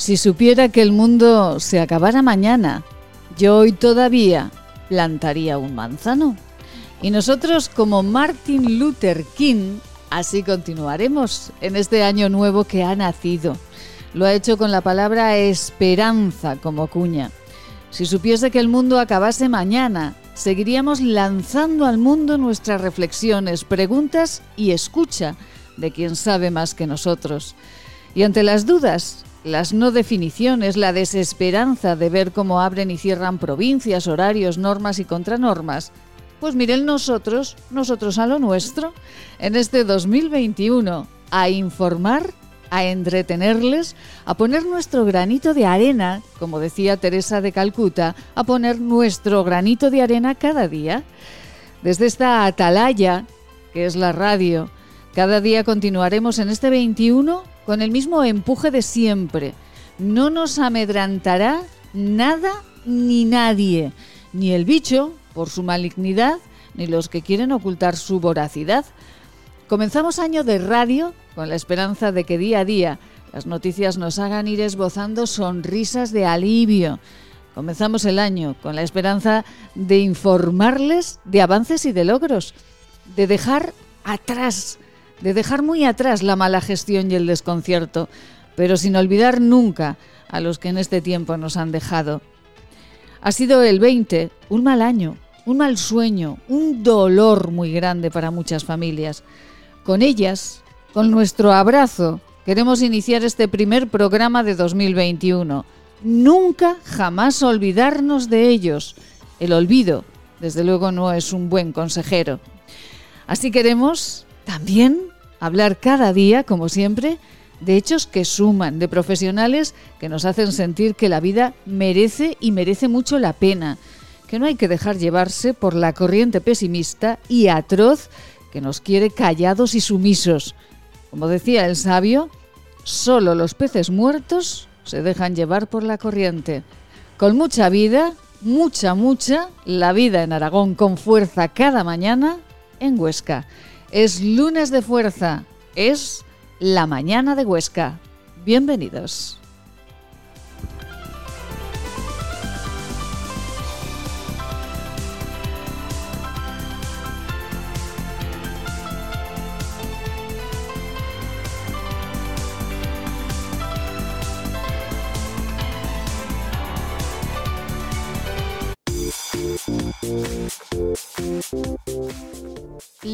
Si supiera que el mundo se acabara mañana, yo hoy todavía plantaría un manzano. Y nosotros, como Martin Luther King, así continuaremos en este año nuevo que ha nacido. Lo ha hecho con la palabra esperanza como cuña. Si supiese que el mundo acabase mañana, seguiríamos lanzando al mundo nuestras reflexiones, preguntas y escucha de quien sabe más que nosotros. Y ante las dudas, las no definiciones, la desesperanza de ver cómo abren y cierran provincias, horarios, normas y contranormas, pues miren nosotros, nosotros a lo nuestro, en este 2021, a informar, a entretenerles, a poner nuestro granito de arena, como decía Teresa de Calcuta, a poner nuestro granito de arena cada día. Desde esta atalaya, que es la radio, cada día continuaremos en este 21 con el mismo empuje de siempre. No nos amedrantará nada ni nadie, ni el bicho por su malignidad, ni los que quieren ocultar su voracidad. Comenzamos año de radio con la esperanza de que día a día las noticias nos hagan ir esbozando sonrisas de alivio. Comenzamos el año con la esperanza de informarles de avances y de logros, de dejar atrás de dejar muy atrás la mala gestión y el desconcierto, pero sin olvidar nunca a los que en este tiempo nos han dejado. Ha sido el 20 un mal año, un mal sueño, un dolor muy grande para muchas familias. Con ellas, con nuestro abrazo, queremos iniciar este primer programa de 2021. Nunca, jamás olvidarnos de ellos. El olvido, desde luego, no es un buen consejero. Así queremos también hablar cada día, como siempre, de hechos que suman, de profesionales que nos hacen sentir que la vida merece y merece mucho la pena, que no hay que dejar llevarse por la corriente pesimista y atroz que nos quiere callados y sumisos. Como decía el sabio, solo los peces muertos se dejan llevar por la corriente. Con mucha vida, mucha, mucha, la vida en Aragón con fuerza cada mañana en Huesca. Es lunes de fuerza, es la mañana de Huesca. Bienvenidos.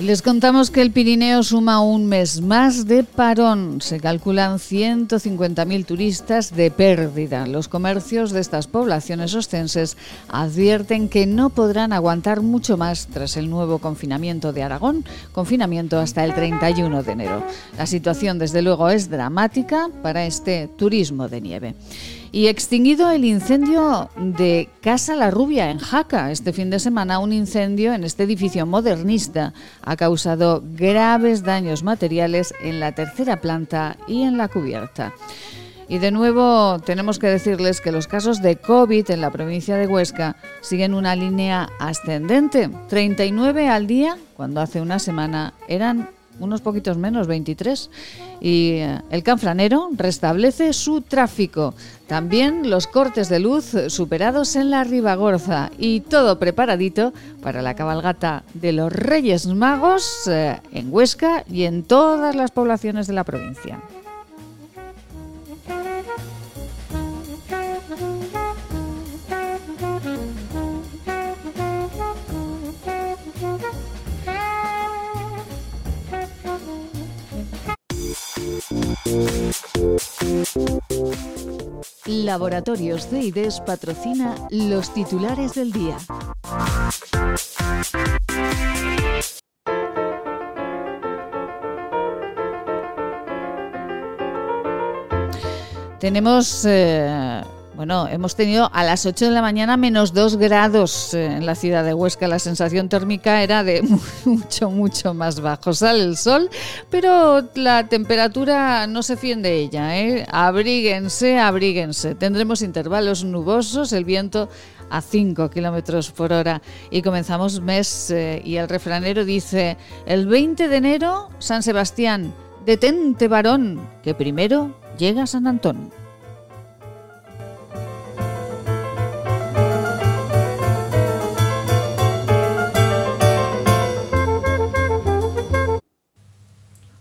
Les contamos que el Pirineo suma un mes más de parón. Se calculan 150.000 turistas de pérdida. Los comercios de estas poblaciones ostenses advierten que no podrán aguantar mucho más tras el nuevo confinamiento de Aragón, confinamiento hasta el 31 de enero. La situación, desde luego, es dramática para este turismo de nieve. Y extinguido el incendio de Casa La Rubia en Jaca. Este fin de semana un incendio en este edificio modernista ha causado graves daños materiales en la tercera planta y en la cubierta. Y de nuevo tenemos que decirles que los casos de COVID en la provincia de Huesca siguen una línea ascendente. 39 al día, cuando hace una semana eran unos poquitos menos, 23. Y eh, el canfranero restablece su tráfico. También los cortes de luz superados en la Ribagorza y todo preparadito para la cabalgata de los Reyes Magos eh, en Huesca y en todas las poblaciones de la provincia. Laboratorios de IDES patrocina los titulares del día. Tenemos eh, Bueno, hemos tenido a las 8 de la mañana menos 2 grados eh, en la ciudad de Huesca. La sensación térmica era de mucho, mucho más bajo. Sale el sol, pero la temperatura no se fíen de ella. ¿eh? Abríguense, abríguense. Tendremos intervalos nubosos, el viento a 5 kilómetros por hora. Y comenzamos mes eh, y el refranero dice: el 20 de enero, San Sebastián, detente varón, que primero llega San Antón.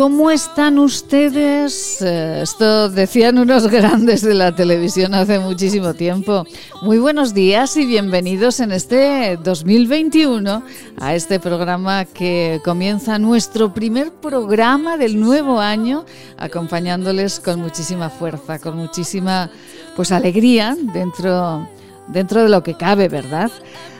¿Cómo están ustedes? Eh, esto decían unos grandes de la televisión hace muchísimo tiempo. Muy buenos días y bienvenidos en este 2021 a este programa que comienza nuestro primer programa del nuevo año, acompañándoles con muchísima fuerza, con muchísima pues alegría dentro dentro de lo que cabe, ¿verdad?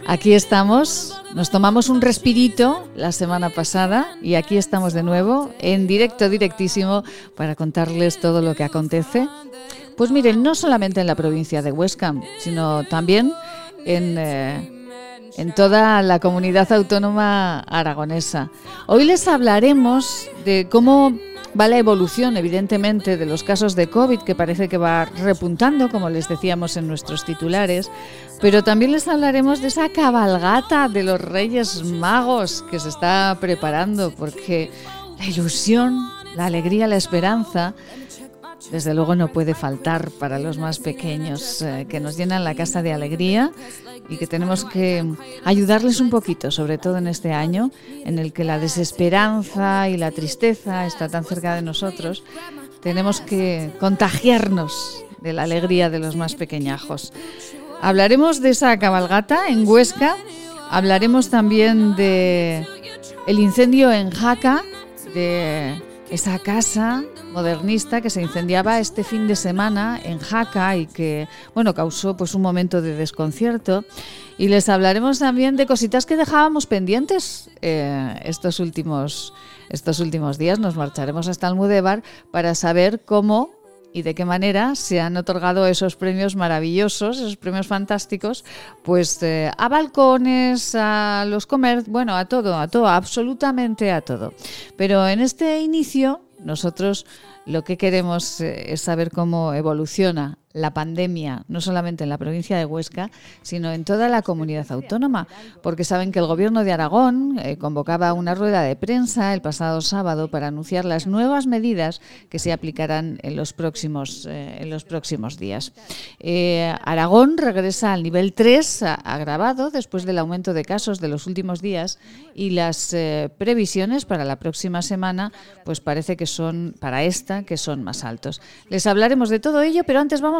Aquí estamos, nos tomamos un respirito la semana pasada y aquí estamos de nuevo en directo, directísimo, para contarles todo lo que acontece. Pues miren, no solamente en la provincia de Huesca, sino también en, eh, en toda la comunidad autónoma aragonesa. Hoy les hablaremos de cómo va la evolución, evidentemente, de los casos de COVID, que parece que va repuntando, como les decíamos en nuestros titulares, pero también les hablaremos de esa cabalgata de los Reyes Magos que se está preparando, porque la ilusión, la alegría, la esperanza desde luego no puede faltar para los más pequeños, eh, que nos llenan la casa de alegría y que tenemos que ayudarles un poquito, sobre todo en este año en el que la desesperanza y la tristeza está tan cerca de nosotros. Tenemos que contagiarnos de la alegría de los más pequeñajos. Hablaremos de esa cabalgata en Huesca, hablaremos también de el incendio en Jaca, de esa casa modernista que se incendiaba este fin de semana en Jaca y que bueno causó pues un momento de desconcierto y les hablaremos también de cositas que dejábamos pendientes eh, estos últimos estos últimos días nos marcharemos hasta Almudévar para saber cómo y de qué manera se han otorgado esos premios maravillosos, esos premios fantásticos, pues eh, a balcones, a los comercios, bueno, a todo, a todo, absolutamente a todo. Pero en este inicio nosotros lo que queremos eh, es saber cómo evoluciona la pandemia, no solamente en la provincia de Huesca, sino en toda la comunidad autónoma, porque saben que el Gobierno de Aragón eh, convocaba una rueda de prensa el pasado sábado para anunciar las nuevas medidas que se aplicarán en los próximos, eh, en los próximos días. Eh, Aragón regresa al nivel 3 agravado después del aumento de casos de los últimos días y las previsiones para la próxima semana, pues parece que son, para esta, que son más altos. Les hablaremos de todo ello, pero antes vamos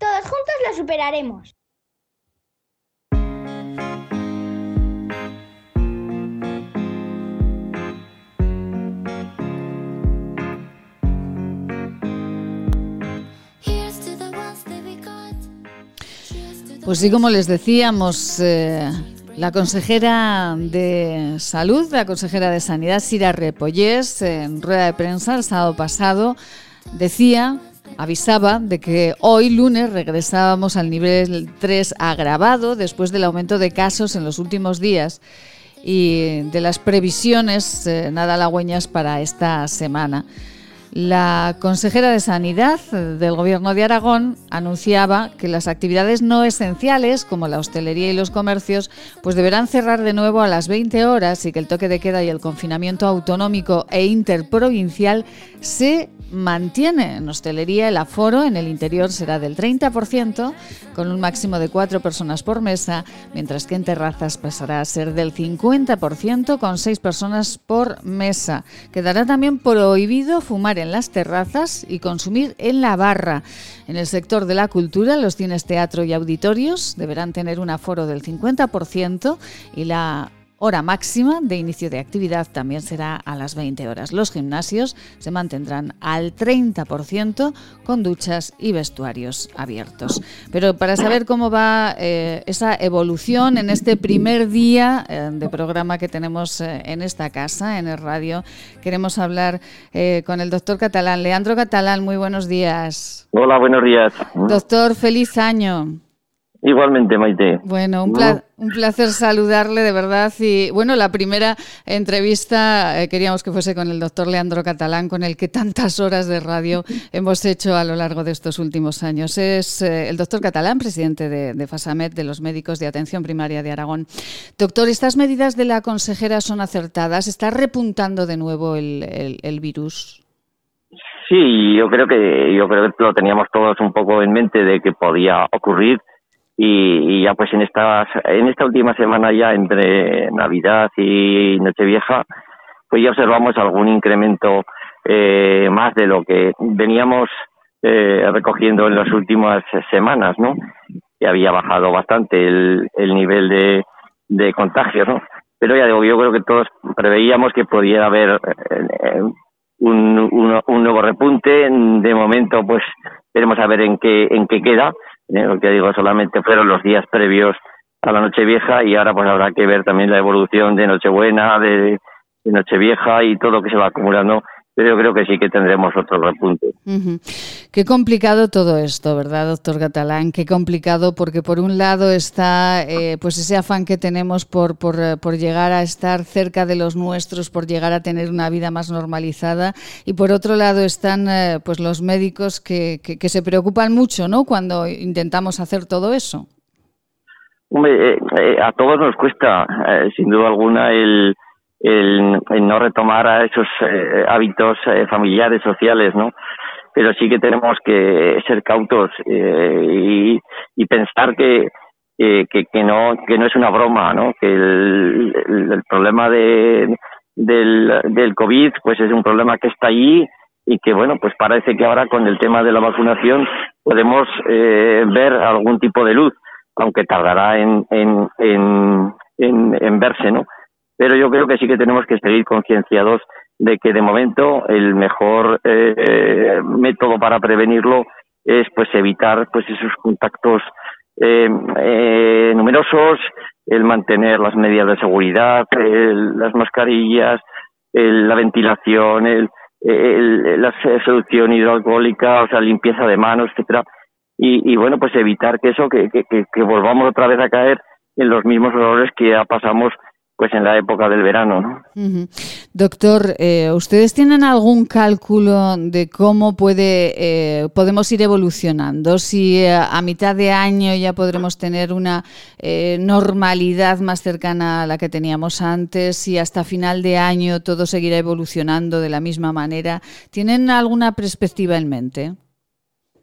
Todos juntos lo superaremos. Pues sí, como les decíamos, eh, la consejera de Salud, la consejera de Sanidad, Sira Repollés, en rueda de prensa el sábado pasado, decía, avisaba de que hoy lunes regresábamos al nivel 3 agravado después del aumento de casos en los últimos días y de las previsiones eh, nada halagüeñas para esta semana. La consejera de Sanidad del Gobierno de Aragón anunciaba que las actividades no esenciales, como la hostelería y los comercios, pues deberán cerrar de nuevo a las 20 horas y que el toque de queda y el confinamiento autonómico e interprovincial se mantiene. En hostelería el aforo en el interior será del 30%, con un máximo de cuatro personas por mesa, mientras que en terrazas pasará a ser del 50%, con seis personas por mesa. Quedará también prohibido fumar en las terrazas y consumir en la barra. En el sector de la cultura, los cines, teatro y auditorios deberán tener un aforo del 50% y la hora máxima de inicio de actividad también será a las 20 horas. Los gimnasios se mantendrán al 30% con duchas y vestuarios abiertos. Pero para saber cómo va eh, esa evolución en este primer día eh, de programa que tenemos eh, en esta casa, en el radio, queremos hablar con el doctor Catalán. Leandro Catalán, muy buenos días. Hola, buenos días. Doctor, feliz año. Igualmente, Maite. Bueno, un, placer saludarle de verdad. Y bueno, la primera entrevista eh, queríamos que fuese con el doctor Leandro Catalán, con el que tantas horas de radio hemos hecho a lo largo de estos últimos años. Es eh, el doctor Catalán, presidente de, FASAMED, de los médicos de atención primaria de Aragón. Doctor, ¿estas medidas de la consejera son acertadas? ¿Está repuntando de nuevo el, el virus? Sí, yo creo que yo creo que lo teníamos todos un poco en mente de que podía ocurrir y, ya pues en esta en esta última semana ya entre Navidad y Nochevieja pues ya observamos algún incremento eh, más de lo que veníamos eh, recogiendo en las últimas semanas, ¿no? Y había bajado bastante el, el nivel de, de contagio, ¿no? Pero ya digo, yo creo que todos preveíamos que podía haber eh, un, un, un, nuevo repunte. De momento, pues, veremos a ver en qué, en qué queda eh, lo que digo, solamente fueron los días previos a la Nochevieja y ahora pues habrá que ver también la evolución de Nochebuena, de, de Nochevieja y todo lo que se va acumulando pero yo creo que sí que tendremos otro repunte. Qué complicado todo esto, ¿verdad, doctor Catalán? Qué complicado porque por un lado está eh, pues ese afán que tenemos por, por, por, llegar a estar cerca de los nuestros, por llegar a tener una vida más normalizada y por otro lado están eh, pues los médicos que, que, se preocupan mucho, ¿no? Cuando intentamos hacer todo eso. Hombre, eh, a todos nos cuesta, sin duda alguna, el el, no retomar a esos eh, hábitos eh, familiares, sociales, ¿no? Pero sí que tenemos que ser cautos eh, y, y, pensar que, que, que, no, que no es una broma, ¿no? Que el, el, problema de, del, COVID pues es un problema que está allí y que, bueno, pues parece que ahora con el tema de la vacunación podemos eh, ver algún tipo de luz, aunque tardará en, en, en, en, en verse, ¿no? Pero yo creo que sí que tenemos que seguir concienciados de que de momento el mejor eh, método para prevenirlo es pues evitar pues esos contactos eh, eh, numerosos, el mantener las medidas de seguridad, las mascarillas, la ventilación, el, la solución hidroalcohólica, o sea, limpieza de manos, etcétera, y, y bueno, pues evitar que eso, que, que, que volvamos otra vez a caer en los mismos errores que ya pasamos pues en la época del verano. ¿no? Doctor, eh, ¿ustedes tienen algún cálculo de cómo puede eh, podemos ir evolucionando? Si eh, a mitad de año ya podremos tener una normalidad más cercana a la que teníamos antes, si hasta final de año todo seguirá evolucionando de la misma manera. ¿Tienen alguna perspectiva en mente?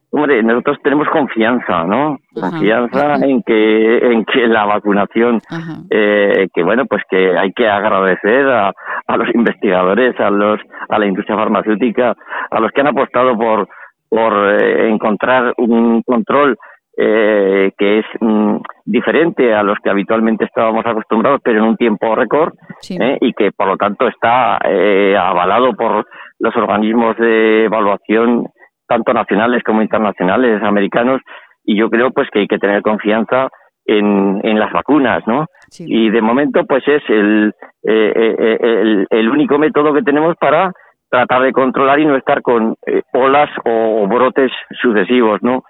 Hombre, nosotros tenemos confianza, ¿no? Confianza en que en que la vacunación, eh, que bueno, pues que hay que agradecer a, a los investigadores, a los a la industria farmacéutica, a los que han apostado por por eh, encontrar un control eh, que es mm, diferente a los que habitualmente estábamos acostumbrados, pero en un tiempo récord, eh, y que por lo tanto está eh, avalado por los organismos de evaluación tanto nacionales como internacionales, americanos, y yo creo pues que hay que tener confianza en, en las vacunas, ¿no? Y de momento pues es el, eh, eh, el, el, único método que tenemos para tratar de controlar y no estar con eh, olas o brotes sucesivos, ¿no?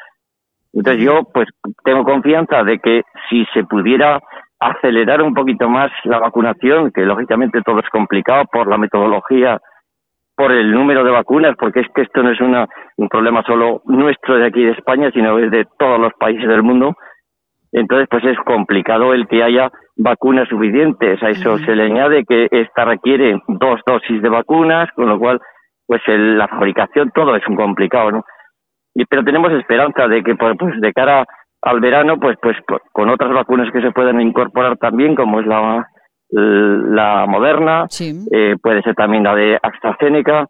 Entonces yo pues tengo confianza de que si se pudiera acelerar un poquito más la vacunación, que lógicamente todo es complicado por la metodología por el número de vacunas, porque es que esto no es una, un problema solo nuestro de aquí de España, sino es de todos los países del mundo. Entonces, pues es complicado el que haya vacunas suficientes. A eso se le añade que esta requiere dos dosis de vacunas, con lo cual, pues el, la fabricación, todo es un complicado, ¿no? Y, pero tenemos esperanza de que, pues, pues de cara al verano, pues, pues, con otras vacunas que se puedan incorporar también, como es la la moderna, eh, puede ser también la de AstraZeneca,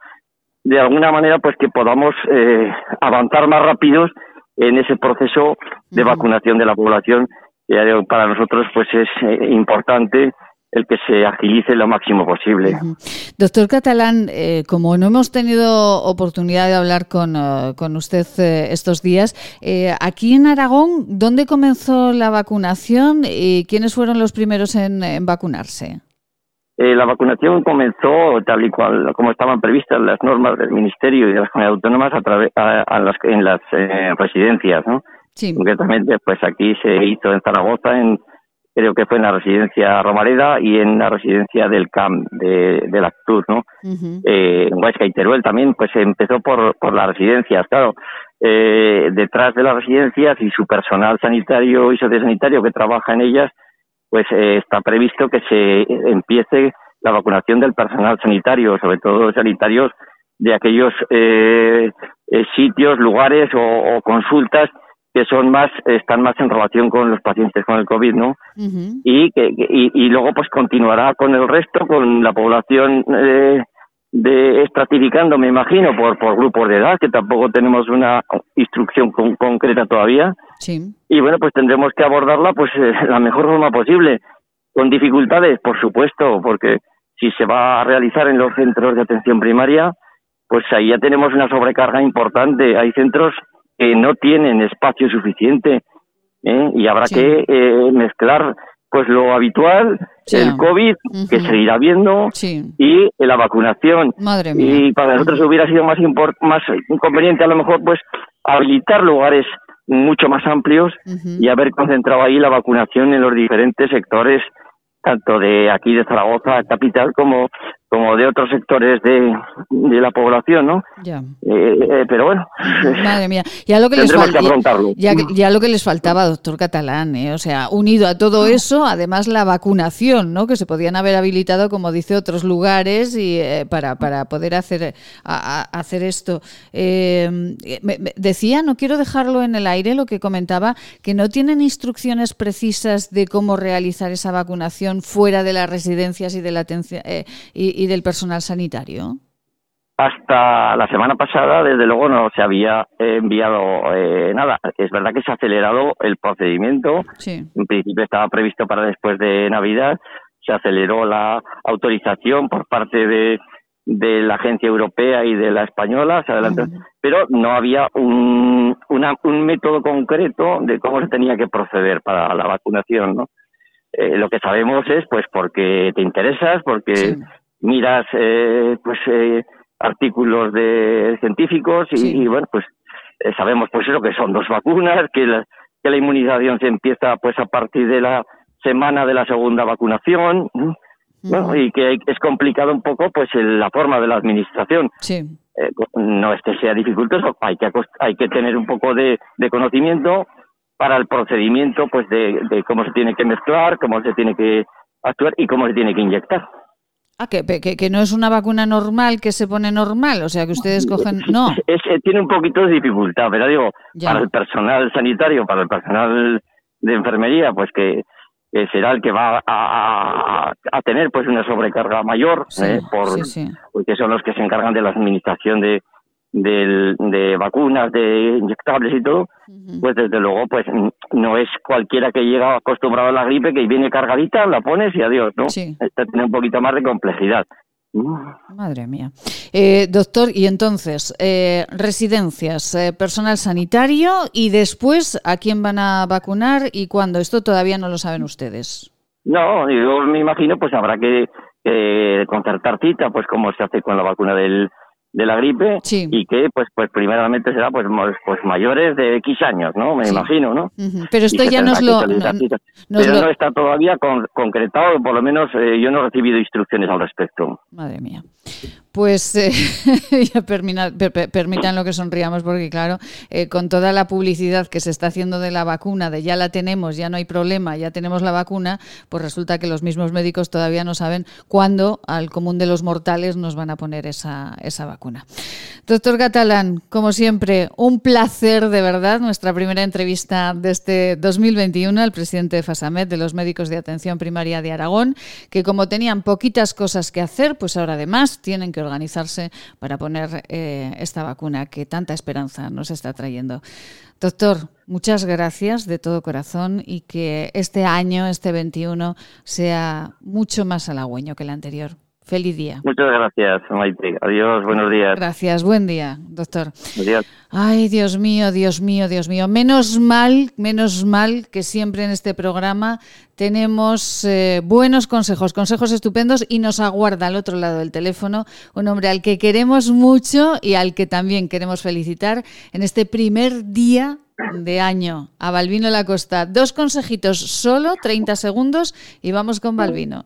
de alguna manera pues que podamos eh, avanzar más rápidos en ese proceso de vacunación de la población que para nosotros pues es eh, importante el que se agilice lo máximo posible. Doctor Catalán, eh, como no hemos tenido oportunidad de hablar con, eh, con usted eh, estos días, aquí en Aragón, ¿dónde comenzó la vacunación y quiénes fueron los primeros en, vacunarse? la vacunación comenzó tal y cual como estaban previstas las normas del Ministerio y de las comunidades autónomas a través a, las, en las residencias, ¿no? Sí. Concretamente, pues aquí se hizo en Zaragoza, en creo que fue en la residencia Romareda y en la residencia del CAM de, de la Cruz, ¿no? eh, en Huesca y Teruel también, pues empezó por, por las residencias, claro. Eh, detrás de las residencias y su personal sanitario y sociosanitario que trabaja en ellas, pues eh, está previsto que se empiece la vacunación del personal sanitario, sobre todo sanitarios de aquellos eh, eh sitios, lugares o, o consultas que son más están más en relación con los pacientes con el covid no y que y, luego pues continuará con el resto con la población eh, de estratificando me imagino por por grupos de edad que tampoco tenemos una instrucción concreta todavía. Sí. y bueno pues tendremos que abordarla pues eh, la mejor forma posible. Con dificultades por supuesto porque si se va a realizar en los centros de atención primaria pues ahí ya tenemos una sobrecarga importante. Hay centros que no tienen espacio suficiente ¿eh? y habrá que eh, mezclar pues lo habitual, el COVID, que se irá viendo, y la vacunación. Y para nosotros hubiera sido más, más inconveniente a lo mejor pues habilitar lugares mucho más amplios y haber concentrado ahí la vacunación en los diferentes sectores tanto de aquí de Zaragoza capital como como de otros sectores de, de la población, ¿no? Ya. Eh, eh, pero bueno. Madre mía. Ya lo que les Ya, ya, lo que les faltaba, doctor Catalán, ¿eh? o sea, unido a todo eso, además la vacunación, ¿no? Que se podían haber habilitado, como dice, otros lugares y eh, para, para poder hacer hacer esto. decía, no quiero dejarlo en el aire, lo que comentaba, que no tienen instrucciones precisas de cómo realizar esa vacunación fuera de las residencias y de la atención y, y del personal sanitario? Hasta la semana pasada, desde luego, no se había enviado eh, nada. Es verdad que se ha acelerado el procedimiento. En principio estaba previsto para después de Navidad. Se aceleró la autorización por parte de, de la agencia europea y de la española, se adelantó, pero no había un, un método concreto de cómo se tenía que proceder para la vacunación, ¿no? Eh, lo que sabemos es, pues, porque te interesas, porque miras eh, pues eh, artículos de científicos y, bueno pues eh, sabemos pues eso que son dos vacunas que la, que la inmunización se empieza pues a partir de la semana de la segunda vacunación ¿no? y que es complicado un poco pues la forma de la administración. Sí. Eh, no es que sea dificultoso, hay que, hay que tener un poco de, conocimiento para el procedimiento pues de, cómo se tiene que mezclar, cómo se tiene que actuar y cómo se tiene que inyectar. Ah, que, que, no es una vacuna normal que se pone normal, o sea que ustedes cogen. No. Es, tiene un poquito de dificultad, pero digo, para el personal sanitario, para el personal de enfermería, pues que, será el que va a, a, tener pues una sobrecarga mayor, ¿eh? por, porque son los que se encargan de la administración de, de vacunas, de inyectables y todo, pues desde luego pues no es cualquiera que llega acostumbrado a la gripe que viene cargadita, la pones y adiós, ¿no? Sí. tiene un poquito más de complejidad. Madre mía. Eh, doctor, y entonces, eh, residencias, eh, personal sanitario y después, ¿a quién van a vacunar y cuándo? Esto todavía no lo saben ustedes. No, yo me imagino pues habrá que concertar cita, pues como se hace con la vacuna del, de la gripe y que pues pues primeramente será pues pues mayores de X años, ¿no? Me imagino, ¿no? Pero esto ya nos lo, Pero no está todavía concretado, por lo menos eh, yo no he recibido instrucciones al respecto. Madre mía. Pues eh, ya permitan lo que sonriamos, porque claro, eh, con toda la publicidad que se está haciendo de la vacuna, de ya la tenemos, ya no hay problema, ya tenemos la vacuna, pues resulta que los mismos médicos todavía no saben cuándo al común de los mortales nos van a poner esa, esa vacuna. Doctor Catalán, como siempre, un placer de verdad, nuestra primera entrevista de este 2021 al presidente de FASAMED, de los médicos de atención primaria de Aragón, que como tenían poquitas cosas que hacer, pues ahora además tienen que organizarse para poner eh, esta vacuna que tanta esperanza nos está trayendo. Doctor, muchas gracias de todo corazón y que este año, este 21, sea mucho más halagüeño que el anterior. Feliz día. Muchas gracias, Maite. Adiós, buenos días. Gracias, buen día, doctor. Adiós. Ay, Dios mío, Dios mío, Dios mío. Menos mal, menos mal que siempre en este programa tenemos eh, buenos consejos, consejos estupendos y nos aguarda al otro lado del teléfono un hombre al que queremos mucho y al que también queremos felicitar en este primer día de año a Balbino Lacosta. Dos consejitos solo, 30 segundos y vamos con Balbino.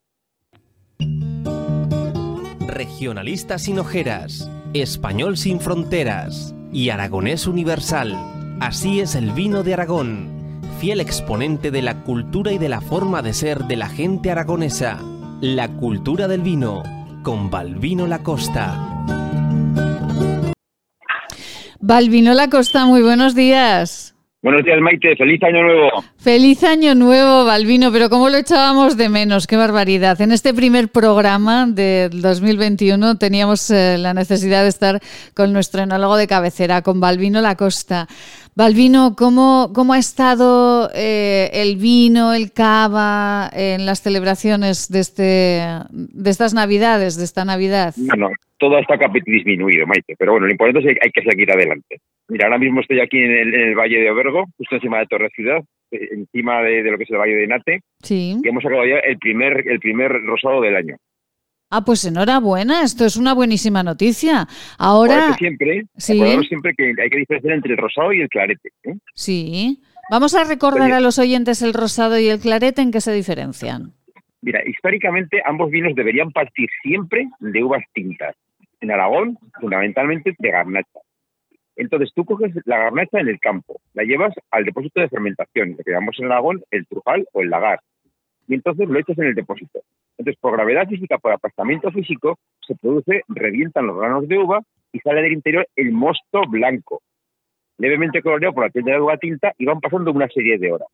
Regionalista sin ojeras, español sin fronteras y aragonés universal. Así es el vino de Aragón, fiel exponente de la cultura y de la forma de ser de la gente aragonesa. La cultura del vino, con Balvino Lacosta. Balvino Lacosta, muy buenos días. Buenos días, Maite. Feliz año nuevo. Feliz año nuevo, Balvino, pero cómo lo echábamos de menos, qué barbaridad. En este primer programa del 2021 teníamos eh, la necesidad de estar con nuestro enólogo de cabecera, con Balvino Lacosta. Balvino, ¿cómo, cómo ha estado eh, el vino, el cava en las celebraciones de, este, de estas Navidades, de esta Navidad? Bueno, todo está disminuido, Maite, pero bueno, lo importante es que hay que seguir adelante. Mira, ahora mismo estoy aquí en el, Valle de Obergo, justo encima de Torre Ciudad, eh, encima de, lo que es el Valle de Nate. Sí. Y hemos sacado ya el primer, el primer rosado del año. Ah, pues enhorabuena, esto es una buenísima noticia. Ahora. siempre, sí. siempre que hay que diferenciar entre el rosado y el clarete. ¿eh? Sí. Vamos a recordar a los oyentes el rosado y el clarete en qué se diferencian. Mira, históricamente ambos vinos deberían partir siempre de uvas tintas. En Aragón, fundamentalmente de garnacha. Entonces tú coges la garnacha en el campo, la llevas al depósito de fermentación, lo que llamamos en Aragón el trujal o el lagar, y entonces lo echas en el depósito. Entonces, por gravedad física, por aplastamiento físico, se produce, revientan los granos de uva y sale del interior el mosto blanco, levemente coloreado por la piel de uva tinta y van pasando una serie de horas.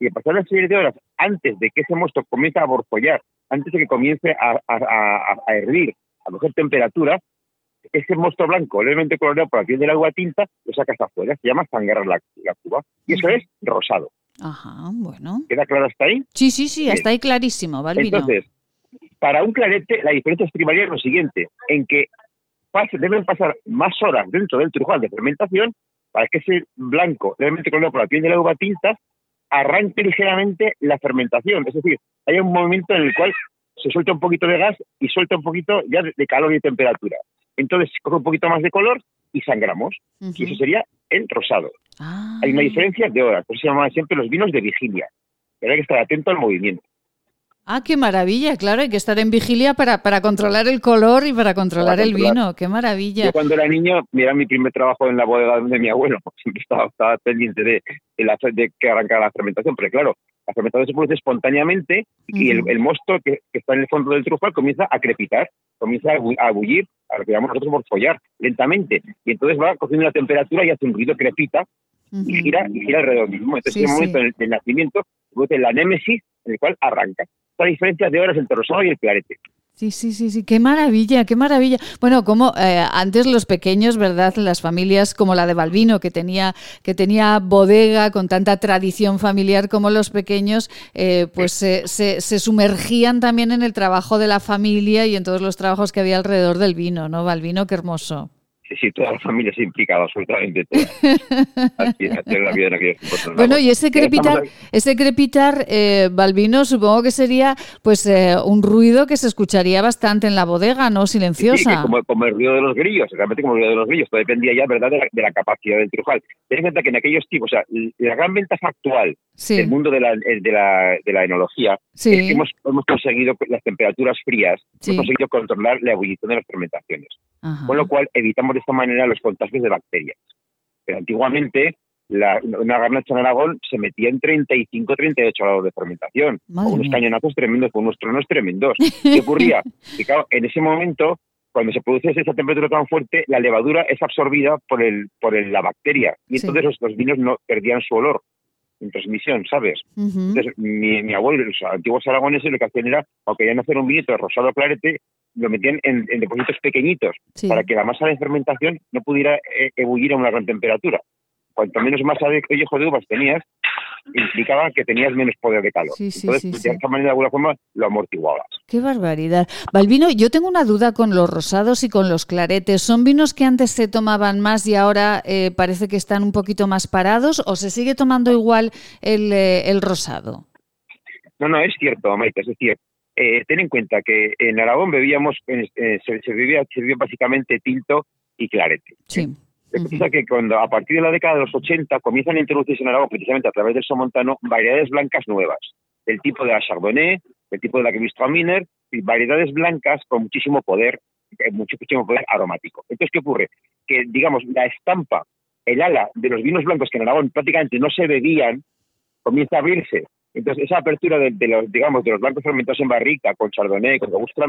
Y pasar una serie de horas, antes de que ese mosto comience a borfollar, antes de que comience a, a hervir, a coger temperatura, ese monstruo blanco levemente coloreado por la piel del agua tinta lo saca hasta afuera, se llama sangrar la, cuba. Y eso es rosado. Ajá, bueno. ¿Queda claro hasta ahí? Sí, sí, sí, está ahí clarísimo, Entonces, Para un clarete, la diferencia estribaría es lo siguiente, en que deben pasar más horas dentro del trujal de fermentación para que ese blanco, levemente colorado por la piel de la uva tinta, arranque ligeramente la fermentación. Es decir, hay un movimiento en el cual se suelta un poquito de gas y suelta un poquito ya de, calor y temperatura. Entonces coge un poquito más de color y sangramos. Y eso sería el rosado. Ah. Hay una diferencia de horas, por eso se llaman siempre los vinos de vigilia. Pero hay que estar atento al movimiento. Ah, qué maravilla, claro, hay que estar en vigilia para, para controlar el color y para controlar, el vino, qué maravilla. Yo cuando era niño, mira mi primer trabajo en la bodega de mi abuelo, siempre estaba, estaba pendiente de, de, que arrancara la fermentación, pero claro, la fermentación se produce espontáneamente y el, mosto que, está en el fondo del trufal comienza a crepitar, comienza a, bullir, a lo que llamamos nosotros por follar, lentamente, y entonces va cogiendo la temperatura y hace un ruido crepita y gira y gira alrededor mismo. Entonces, en el momento del, nacimiento, se produce la némesis en el cual arranca la diferencia de horas entre el rosado y el clarete. Sí, sí, sí, sí, qué maravilla, qué maravilla. Bueno, como eh, antes los pequeños, ¿verdad? Las familias como la de Balbino, que tenía, que tenía bodega con tanta tradición familiar como los pequeños, eh, pues se, se, sumergían también en el trabajo de la familia y en todos los trabajos que había alrededor del vino, ¿no? Balbino, qué hermoso sí, toda la familia se ha implicado absolutamente toda. la vida en Bueno, y ese crepitar, ese crepitar, eh, Balbino, supongo que sería pues eh, un ruido que se escucharía bastante en la bodega, ¿no? Silenciosa. Sí, como, el ruido de los grillos, realmente como el ruido de los grillos, todo dependía ya, ¿verdad?, de la, capacidad del trujal. Ten en cuenta que en aquellos tipos, o sea, la gran ventaja actual del mundo de la, eh, de la, de la enología es que hemos, hemos conseguido las temperaturas frías, hemos conseguido controlar la ebullición de las fermentaciones. Con lo cual evitamos de esta manera los contagios de bacterias. Pero antiguamente la, una garnacha en Aragón se metía en 35, 38 grados de fermentación, con unos cañonazos tremendos, con unos tronos tremendos. ¿Qué ocurría? Que claro, en ese momento, cuando se produce esa temperatura tan fuerte, la levadura es absorbida por el por la bacteria y entonces los, vinos no perdían su olor en transmisión, ¿sabes? Entonces, mi, mi, abuelo, los antiguos aragoneses, lo que hacían era, aunque querían hacer un vinito rosado clarete, lo metían en, depósitos pequeñitos para que la masa de fermentación no pudiera eh, ebullir a una gran temperatura. Cuanto menos masa de pellejo de uvas tenías, implicaba que tenías menos poder de calor. Entonces, de esta manera, de alguna forma, lo amortiguabas. Qué barbaridad. Balvino, yo tengo una duda con los rosados y con los claretes. ¿Son vinos que antes se tomaban más y ahora eh, parece que están un poquito más parados o se sigue tomando igual el, eh, el rosado? No, no, es cierto, Maite, es cierto. Eh, ten en cuenta que en Aragón bebíamos, eh, se, se, bebía, básicamente tinto y clarete. Sí. Lo que que cuando a partir de la década de los 80 comienzan a introducirse en Aragón, precisamente a través del somontano, variedades blancas nuevas, del tipo de la Chardonnay, del tipo de la Gewürztraminer, y variedades blancas con muchísimo poder, eh, muchísimo poder aromático. Entonces, ¿qué ocurre? Que, digamos, la estampa, el ala de los vinos blancos que en Aragón prácticamente no se bebían, comienza a abrirse entonces, esa apertura de, los, digamos, de los blancos fermentados en barrica, con chardonnay, con robusto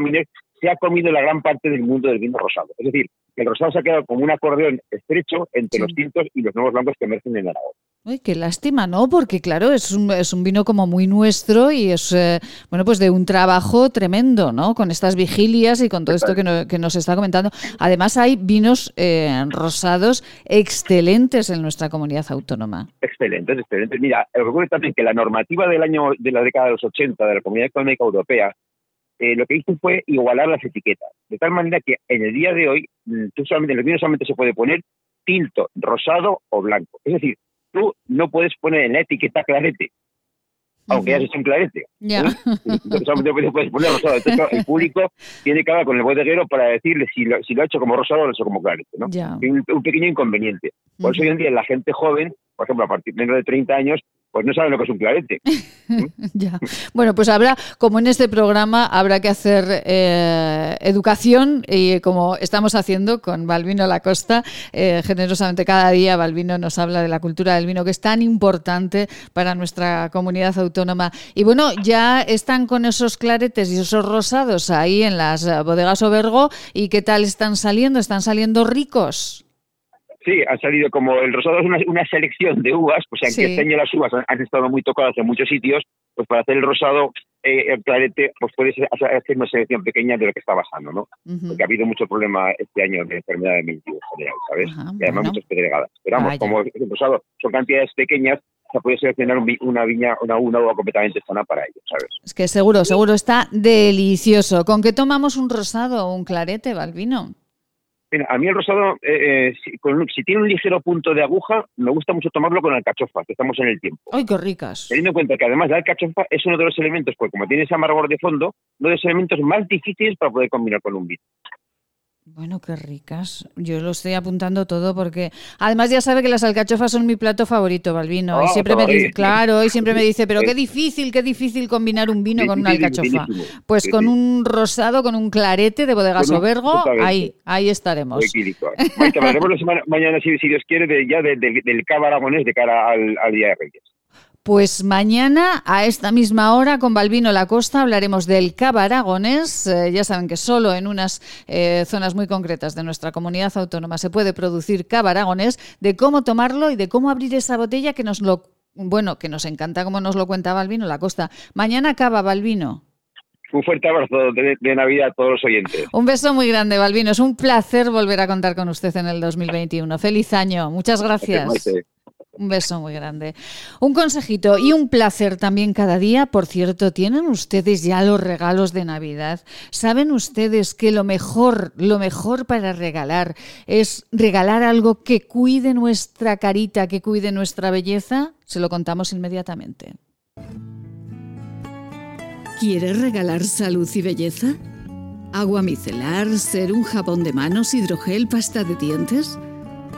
se ha comido la gran parte del mundo del vino rosado. Es decir, el rosado se ha quedado como un acordeón estrecho entre los tintos y los nuevos blancos que emergen en Aragón. Ay, qué lástima, ¿no? Porque claro, es un, es un vino como muy nuestro y es, eh, bueno, pues de un trabajo tremendo, ¿no? Con estas vigilias y con todo esto que, que nos está comentando. Además hay vinos eh, rosados excelentes en nuestra comunidad autónoma. Excelentes, excelentes. Mira, lo que ocurre también que la normativa del año, de la década de los 80 de la Comunidad Económica Europea, eh, lo que hizo fue igualar las etiquetas. De tal manera que en el día de hoy, mm, tú solamente, en el vino solamente se puede poner tinto, rosado o blanco. Es decir, tú no puedes poner en la etiqueta clarete, aunque ya se un clarete. Ya. Solamente puedes poner rosado. Entonces, el público tiene que hablar con el bodeguero para decirle si lo, si lo ha hecho como rosado o lo ha hecho como clarete. ¿no? Un, un, pequeño inconveniente. Por eso hoy en día la gente joven, por ejemplo, a partir de menos de 30 años, pues no saben lo que es un clarete. ya. Bueno, pues habrá, como en este programa, habrá que hacer eh, educación y como estamos haciendo con Balvino Lacosta, eh, generosamente cada día Balvino nos habla de la cultura del vino que es tan importante para nuestra comunidad autónoma. Y bueno, ya están con esos claretes y esos rosados ahí en las bodegas Obergo y qué tal están saliendo, están saliendo ricos. Sí, han salido como el rosado es una, selección de uvas, pues aunque este año las uvas han, estado muy tocadas en muchos sitios, pues para hacer el rosado, eh, el clarete, pues puedes hacer una selección pequeña de lo que está basando, ¿no? Porque ha habido mucho problema este año de enfermedad de mildiu general, ¿sabes? y además muchas pedregadas. Pero vamos, como el rosado son cantidades pequeñas, hasta poder seleccionar una viña, una, una uva completamente sana para ellos, ¿sabes? Es que seguro, seguro está delicioso. ¿Con qué tomamos un rosado o un clarete, Balvino? Mira, a mí el rosado, eh, eh, si, tiene un ligero punto de aguja, me gusta mucho tomarlo con alcachofa, que estamos en el tiempo. ¡Ay, qué ricas! Teniendo en cuenta que además la alcachofa es uno de los elementos, porque como tiene ese amargor de fondo, uno de los elementos más difíciles para poder combinar con un vino. Bueno, qué ricas. Yo lo estoy apuntando todo porque además ya sabe que las alcachofas son mi plato favorito, Balvino. y ah, siempre me dice, claro, y siempre me dice, pero qué difícil, qué difícil combinar un vino con una alcachofa. Pues con un rosado, con un clarete de bodega Sobergo, ahí, ahí estaremos. mañana, si, Dios quiere, ya del cava aragonés de cara al, al Día de Reyes. Pues mañana a esta misma hora con Balbino Lacosta hablaremos del cava aragonés. Eh, ya saben que solo en unas eh, zonas muy concretas de nuestra comunidad autónoma se puede producir cava aragonés, de cómo tomarlo y de cómo abrir esa botella que nos lo bueno, que nos encanta como nos lo cuenta Balbino Lacosta. Mañana cava Balbino. Un fuerte abrazo de, Navidad a todos los oyentes. Un beso muy grande, Balbino. Es un placer volver a contar con usted en el 2021. Feliz año. Muchas gracias. Un beso muy grande. Un consejito y un placer también cada día. Por cierto, ¿tienen ustedes ya los regalos de Navidad? ¿Saben ustedes que lo mejor, lo mejor para regalar es regalar algo que cuide nuestra carita, que cuide nuestra belleza? Se lo contamos inmediatamente. ¿Quieres regalar salud y belleza? ¿Agua micelar, ser un jabón de manos, hidrogel, pasta de dientes?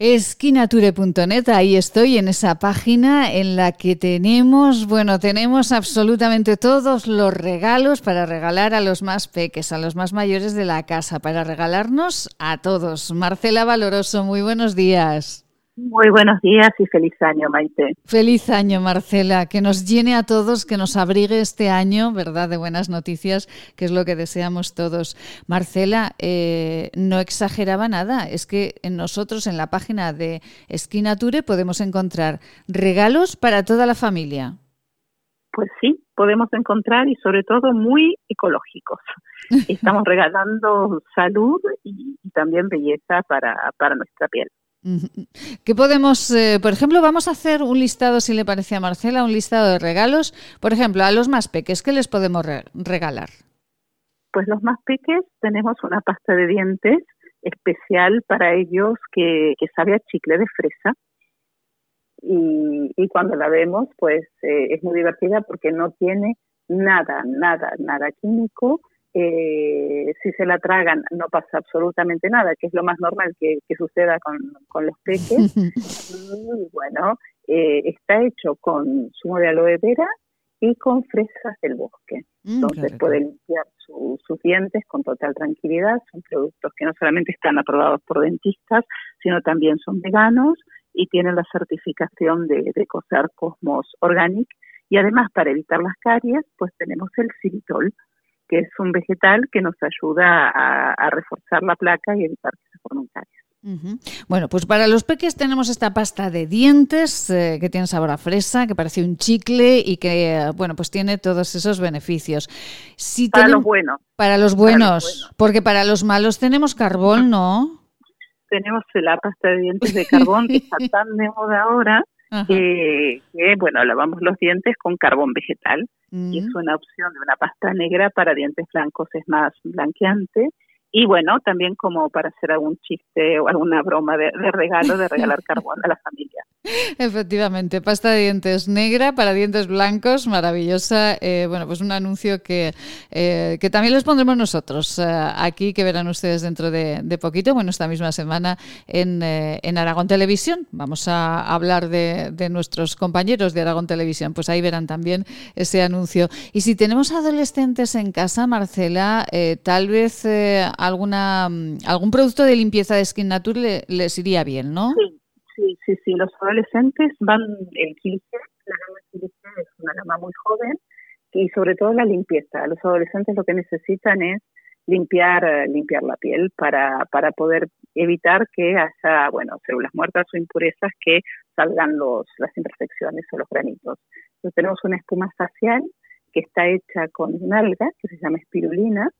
Esquinature.net, ahí estoy en esa página en la que tenemos, bueno, tenemos absolutamente todos los regalos para regalar a los más peques, a los más mayores de la casa, para regalarnos a todos. Marcela Valoroso, muy buenos días. Muy buenos días y feliz año, Maite. Feliz año, Marcela. Que nos llene a todos, que nos abrigue este año, ¿verdad? De buenas noticias, que es lo que deseamos todos. Marcela, eh, no exageraba nada. Es que en nosotros, en la página de Esquinature, podemos encontrar regalos para toda la familia. Pues sí, podemos encontrar y sobre todo muy ecológicos. Estamos regalando salud y, también belleza para, para nuestra piel. ¿Qué podemos, eh, por ejemplo, vamos a hacer un listado, si le parece a Marcela, un listado de regalos, por ejemplo, a los más peques, ¿qué les podemos regalar? Pues los más peques tenemos una pasta de dientes especial para ellos que, sabe a chicle de fresa. Y, cuando la vemos, pues eh, es muy divertida porque no tiene nada, nada, nada químico eh, si se la tragan no pasa absolutamente nada, que es lo más normal que, suceda con, los peces. y bueno, eh, está hecho con zumo de aloe vera y con fresas del bosque. Mm, Entonces puede limpiar sus dientes con total tranquilidad. Son productos que no solamente están aprobados por dentistas, sino también son veganos y tienen la certificación de, de COSAR Cosmos Organic. Y además, para evitar las caries, pues tenemos el xilitol, que es un vegetal que nos ayuda a, reforzar la placa y evitar que se formen caries. Bueno, pues para los peques tenemos esta pasta de dientes eh, que tiene sabor a fresa, que parece un chicle y que, bueno, pues tiene todos esos beneficios. Si para los buenos. Para los buenos, porque para los malos tenemos carbón, ¿no? Tenemos la pasta de dientes de carbón que está tan de moda ahora que, bueno, lavamos los dientes con carbón vegetal y es mm. una opción de una pasta negra para dientes blancos, es más blanqueante y bueno, también como para hacer algún chiste o alguna broma de, regalo, de regalar carbón a la familia. Efectivamente, pasta de dientes negra para dientes blancos, maravillosa. Eh, bueno, pues un anuncio que, eh, que también les pondremos nosotros eh, aquí, que verán ustedes dentro de, poquito, bueno, esta misma semana en, en Aragón Televisión. Vamos a hablar de, de nuestros compañeros de Aragón Televisión, pues ahí verán también ese anuncio. Y si tenemos adolescentes en casa, Marcela, tal vez alguna mm, algún producto de limpieza de Skin Nature les iría bien, ¿no? Sí, sí, sí, Los adolescentes van el 15, la gama 15 es una gama muy joven y sobre todo la limpieza. Los adolescentes lo que necesitan es limpiar, eh, limpiar la piel para, para poder evitar que haya, bueno, células muertas o impurezas que salgan los, las imperfecciones o los granitos. Entonces tenemos una espuma facial que está hecha con un alga que se llama espirulina,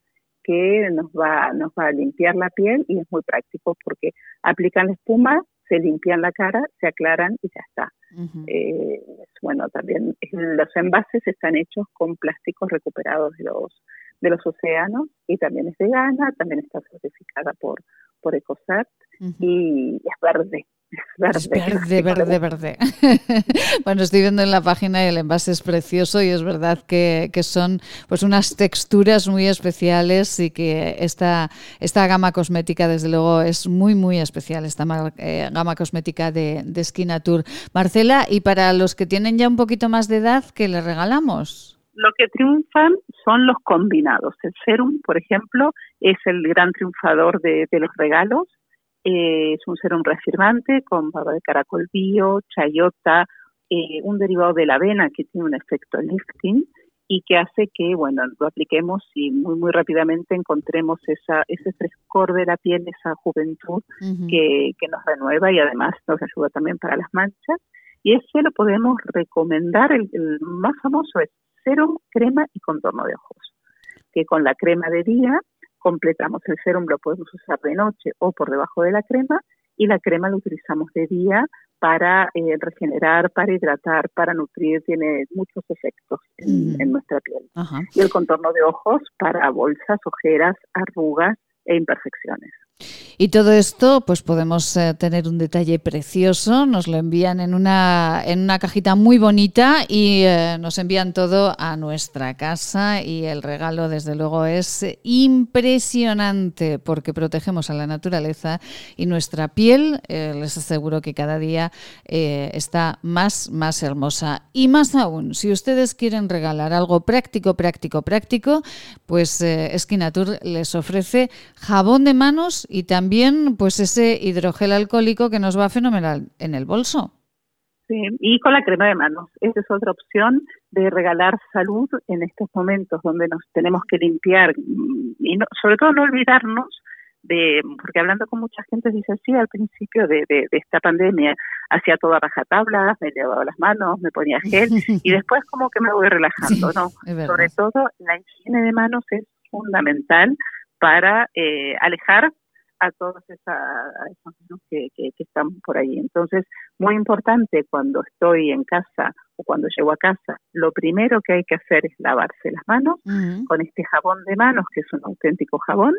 que nos va, nos va a limpiar la piel y es muy práctico porque aplican la espuma, se limpian la cara, se aclaran y ya está. Eh, bueno, también los envases están hechos con plásticos recuperados de los de los océanos y también es vegana, también está certificada por por Ecosat y es verde. Es verde, verde, verde, bueno, estoy viendo en la página y el envase es precioso y es verdad que, son pues unas texturas muy especiales y que esta, esta gama cosmética desde luego es muy, muy especial, esta eh, gama cosmética de, de Skinatur. Marcela, y para los que tienen ya un poquito más de edad, ¿qué les regalamos? Lo que triunfan son los combinados. El serum, por ejemplo, es el gran triunfador de, de los regalos eh, es un serum reafirmante con barba de caracol bio, chayota, eh, un derivado de la avena que tiene un efecto lifting y que hace que, bueno, lo apliquemos y muy, muy rápidamente encontremos esa, ese frescor de la piel, esa juventud que, que nos renueva y además nos ayuda también para las manchas. Y ese lo podemos recomendar, el, el más famoso es serum, crema y contorno de ojos, que con la crema de día completamos el serum, lo podemos usar de noche o por debajo de la crema y la crema la utilizamos de día para eh, regenerar, para hidratar, para nutrir, tiene muchos efectos en, mm. nuestra piel. Y el contorno de ojos para bolsas, ojeras, arrugas e imperfecciones. Y todo esto, pues podemos eh, tener un detalle precioso. Nos lo envían en una, en una cajita muy bonita y eh, nos envían todo a nuestra casa. Y el regalo, desde luego, es impresionante porque protegemos a la naturaleza y nuestra piel, eh, les aseguro que cada día está más, más hermosa. Y más aún, si ustedes quieren regalar algo práctico, práctico, práctico, pues Esquinatur les ofrece jabón de manos y también pues ese hidrogel alcohólico que nos va fenomenal en el bolso. Sí, y con la crema de manos. Esa es otra opción de regalar salud en estos momentos donde nos tenemos que limpiar y no, sobre todo no olvidarnos de, porque hablando con mucha gente dice, sí, al principio de, de, esta pandemia hacía toda rajatabla, me lavaba las manos, me ponía gel y después como que me voy relajando, ¿no? Sobre todo la higiene de manos es fundamental para eh, alejar a todos esa, esos niños que, que, están por ahí. Entonces, muy importante cuando estoy en casa o cuando llego a casa, lo primero que hay que hacer es lavarse las manos con este jabón de manos, que es un auténtico jabón,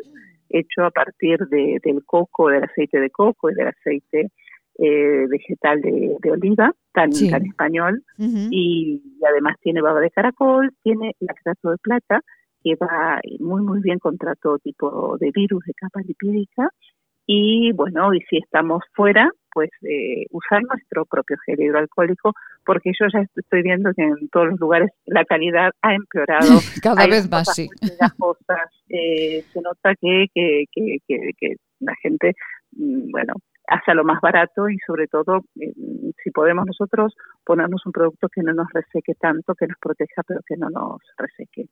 hecho a partir de, del coco, del aceite de coco y del aceite eh, vegetal de, oliva, tan, tan español, y, además tiene baba de caracol, tiene lactato de plata, que va muy muy bien contra todo tipo de virus de capa lipídica y bueno, y si estamos fuera, pues eh, usar nuestro propio gel hidroalcohólico, porque yo ya estoy viendo que en todos los lugares la calidad ha empeorado. Cada vez más, sí. Eh, se nota que, que, que, que, la gente, mm, bueno, hace lo más barato y sobre todo eh, si podemos nosotros ponernos un producto que no nos reseque tanto, que nos proteja pero que no nos reseque.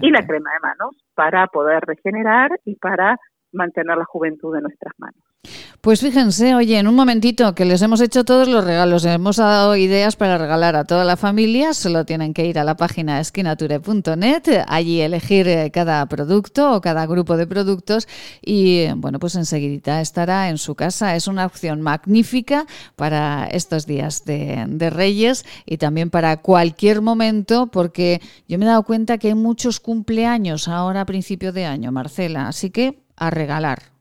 Y la crema de manos para poder regenerar y para mantener la juventud de nuestras manos. Pues fíjense, oye, en un momentito que les hemos hecho todos los regalos, hemos dado ideas para regalar a toda la familia, solo tienen que ir a la página esquinature.net, allí elegir eh, cada producto o cada grupo de productos y bueno, pues enseguida estará en su casa. Es una opción magnífica para estos días de, de Reyes y también para cualquier momento, porque yo me he dado cuenta que hay muchos cumpleaños ahora a principio de año, Marcela, así que a regalar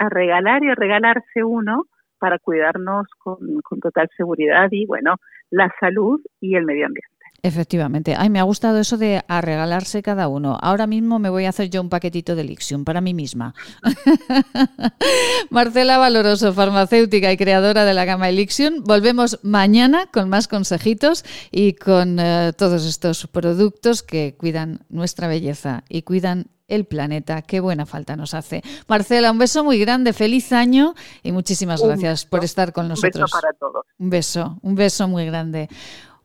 a regalar y a regalarse uno para cuidarnos con, total seguridad y, bueno, la salud y el medio ambiente. Efectivamente. Ay, me ha gustado eso de a regalarse cada uno. Ahora mismo me voy a hacer yo un paquetito de Lixium para mí misma. Marcela Valoroso, farmacéutica y creadora de la gama Elixium. Volvemos mañana con más consejitos y con eh, todos estos productos que cuidan nuestra belleza y cuidan el planeta. Qué buena falta nos hace. Marcela, un beso muy grande, feliz año y muchísimas gracias por estar con nosotros. Un beso para todos. Un beso, un beso muy grande.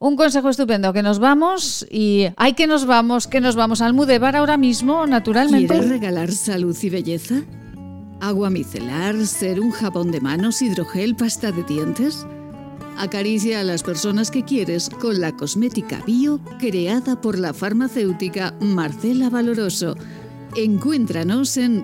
Un consejo estupendo, que nos vamos y hay que nos vamos, que nos vamos al Mudebar ahora mismo, naturalmente. ¿Quieres regalar salud y belleza? ¿Agua micelar, ser un jabón de manos, hidrogel, pasta de dientes? Acaricia a las personas que quieres con la cosmética bio creada por la farmacéutica Marcela Valoroso. Encuéntranos en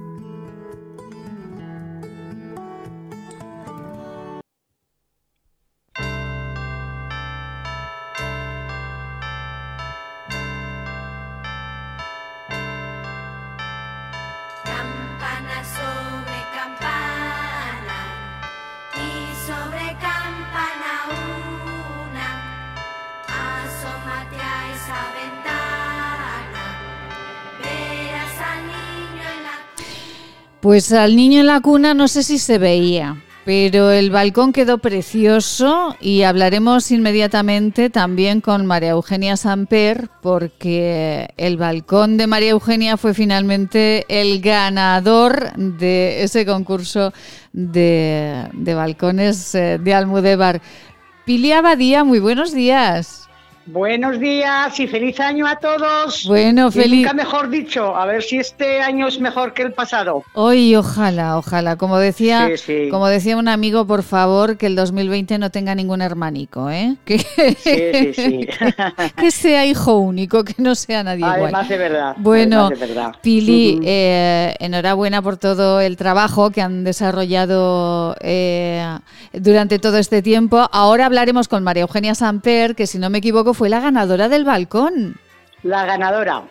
Pues al niño en la cuna no sé si se veía, pero el balcón quedó precioso y hablaremos inmediatamente también con María Eugenia Samper porque el balcón de María Eugenia fue finalmente el ganador de ese concurso de, de balcones eh, de Almudévar. Pili Abadía, muy buenos días. Buenos días y feliz año a todos. Bueno, Y feliz- Nunca mejor dicho, a ver si este año es mejor que el pasado. Hoy, ojalá, ojalá. Como decía, Sí, sí. como decía un amigo, por favor, que el 2020 no tenga ningún hermanico, ¿eh? Que, Sí, sí, sí. que sea hijo único, que no sea nadie igual. Además de verdad. Bueno, además de verdad. Pili, eh, enhorabuena por todo el trabajo que han desarrollado eh, durante todo este tiempo. Ahora hablaremos con María Eugenia Samper, que si no me equivoco fue la ganadora del balcón. La ganadora.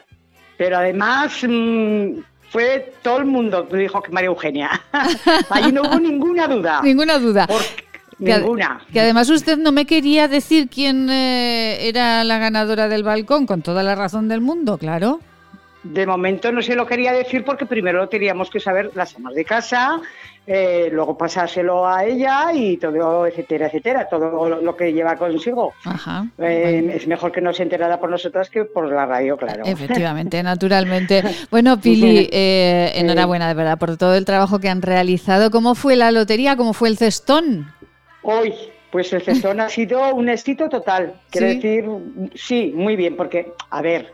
Pero además mm, fue todo el mundo que dijo que María Eugenia. Allí no hubo ninguna duda. Ninguna duda. Que Ninguna. Que además usted no me quería decir quién eh, era la ganadora del balcón, con toda la razón del mundo, claro. De momento no se lo quería decir porque primero teníamos que saber las amas de casa, eh, luego pasárselo a ella y todo, etcétera, etcétera, todo lo, que lleva consigo. Ajá. Eh, Es mejor que no se enterara por nosotras que por la radio, claro. Efectivamente, naturalmente. Bueno, Pili, eh, enhorabuena de verdad por todo el trabajo que han realizado. ¿Cómo fue la lotería? ¿Cómo fue el cestón? Hoy, pues el cestón ha sido un éxito total. Quiero ¿Sí? decir, sí, muy bien, porque, a ver,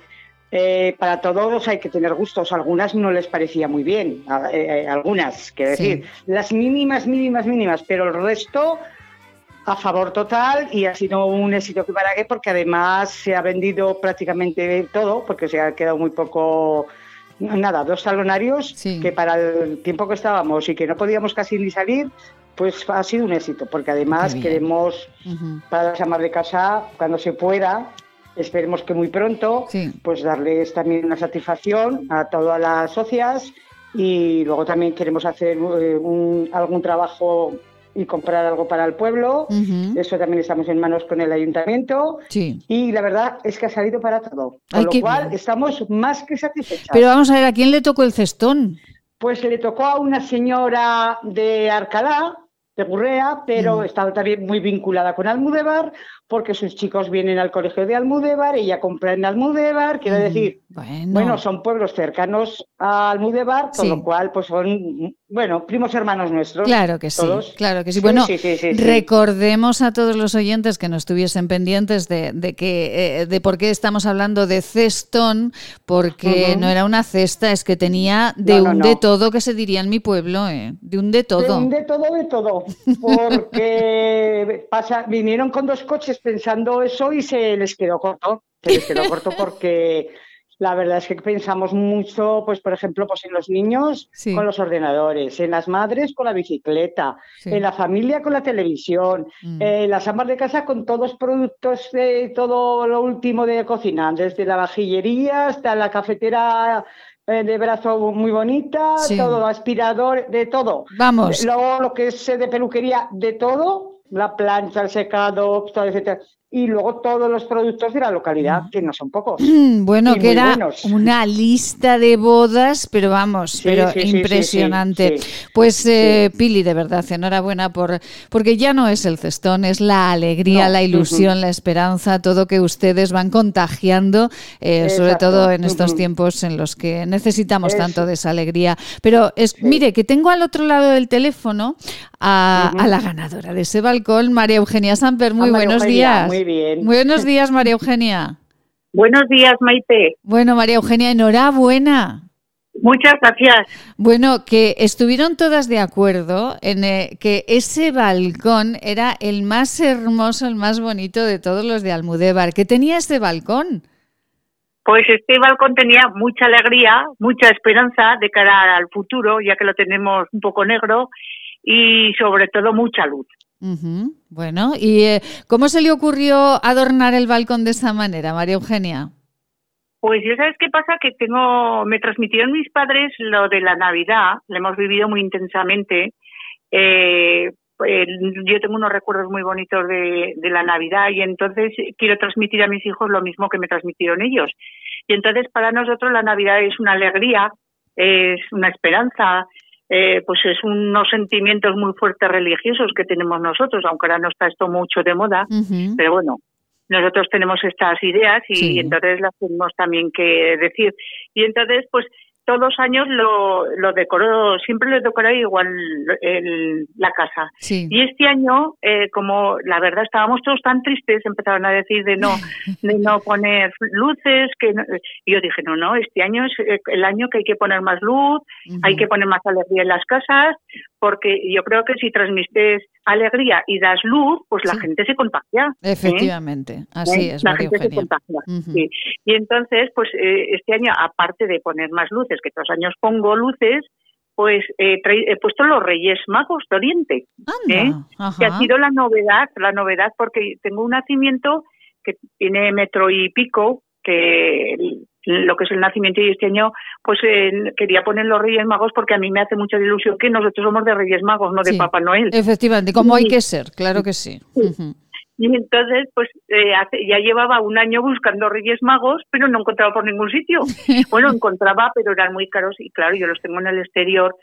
eh, para todos hay que tener gustos. Algunas no les parecía muy bien, eh, algunas, quiero Sí. decir, las mínimas, mínimas, mínimas, pero el resto a favor total y ha sido un éxito que para qué, porque además se ha vendido prácticamente todo, porque se ha quedado muy poco, nada, dos talonarios que para el tiempo que estábamos y que no podíamos casi ni salir, pues ha sido un éxito, porque además queremos para las amas de casa, cuando se pueda, esperemos que muy pronto, pues darles también una satisfacción a todas las socias y luego también queremos hacer eh, un- algún trabajo y comprar algo para el pueblo. Eso también estamos en manos con el ayuntamiento. Sí. Y la verdad es que ha salido para todo. Con Ay, lo cual bien. estamos más que satisfechas. Pero vamos a ver, ¿a quién le tocó el cestón? Pues le tocó a una señora de Arcalá, de Gurrea, pero Mm. estaba también muy vinculada con Almudévar, porque sus chicos vienen al colegio de Almudévar, ella compra en Almudévar, quiero Mm, decir, bueno. bueno, son pueblos cercanos a Almudévar, con Sí. lo cual pues son, bueno, primos hermanos nuestros. Claro que sí, claro que sí. Bueno, sí, sí, recordemos a todos los oyentes que no estuviesen pendientes de, de que eh, de por qué estamos hablando de cestón, porque no era una cesta, es que tenía de No, no, un no. de todo que se diría en mi pueblo, eh, de un de todo. De, un de todo, de todo. Porque pasa, vinieron con dos coches pensando eso y se les quedó corto. Se les quedó corto porque la verdad es que pensamos mucho, pues por ejemplo, pues en los niños Sí. con los ordenadores, en las madres con la bicicleta, Sí. en la familia con la televisión, Mm. en las amas de casa con todos productos de todo lo último de cocina, desde la vajillería hasta la cafetera eh, de brazo muy bonita, Sí. todo aspirador, de todo. Vamos. Luego lo que es eh, de peluquería, de todo, la plancha, el secado, todo, etcétera. Y luego todos los productos de la localidad, que no son pocos. Bueno, que era buenos. una lista de bodas, pero vamos, Sí, pero sí, impresionante. sí. Pues eh, Pili, de verdad, enhorabuena por porque ya no es el cestón, es la alegría, No, la ilusión, la esperanza, todo que ustedes van contagiando, eh, sobre todo en estos tiempos en los que necesitamos Eso. tanto de esa alegría. Pero es, mire, que tengo al otro lado del teléfono a, la ganadora de ese balcón, María Eugenia Samper. Muy buenos Eugenia, días. muy bien. Buenos días, María Eugenia. Buenos días, Maite. Bueno, María Eugenia, enhorabuena. Muchas gracias. Bueno, que estuvieron todas de acuerdo en eh, que ese balcón era el más hermoso, el más bonito de todos los de Almudévar. ¿Qué tenía ese balcón? Pues este balcón tenía mucha alegría, mucha esperanza de cara al futuro, ya que lo tenemos un poco negro, y sobre todo mucha luz. Bueno, ¿y eh, cómo se le ocurrió adornar el balcón de esa manera, María Eugenia? Pues ya sabes qué pasa, que tengo, me transmitieron mis padres lo de la Navidad, lo hemos vivido muy intensamente. Eh, yo tengo unos recuerdos muy bonitos de, de la Navidad y entonces quiero transmitir a mis hijos lo mismo que me transmitieron ellos. Y entonces para nosotros la Navidad es una alegría, es una esperanza, eh, pues es unos sentimientos muy fuertes religiosos que tenemos nosotros, aunque ahora no está esto mucho de moda, pero bueno, nosotros tenemos estas ideas y Sí. entonces las tenemos también que decir. Y entonces, pues todos los años lo, lo decoro, siempre lo decoré igual el- la casa. Sí. Y este año, eh, como la verdad estábamos todos tan tristes, empezaron a decir de no, de no poner luces, que no- y yo dije, no, no, este año es eh, el año que hay que poner más luz, hay que poner más alegría en las casas, porque yo creo que si transmites alegría y das luz, pues la gente se contagia. ¿eh? Efectivamente, así ¿Eh? es, la María gente se contagia. Sí. Y entonces, pues eh, este año, aparte de poner más luces, que todos los años pongo luces, pues eh, he puesto los Reyes Magos de Oriente, ¿eh? que ha sido la novedad, la novedad porque tengo un nacimiento que tiene metro y pico, que lo que es el nacimiento y este año pues eh, quería poner los Reyes Magos porque a mí me hace mucha ilusión que nosotros somos de Reyes Magos, no de Sí. Papá Noel. Efectivamente, como hay que ser, claro que sí. Y entonces, pues eh, hace- ya llevaba un año buscando Reyes Magos, pero no encontraba por ningún sitio. Bueno, encontraba, pero eran muy caros y claro, yo los tengo en el exterior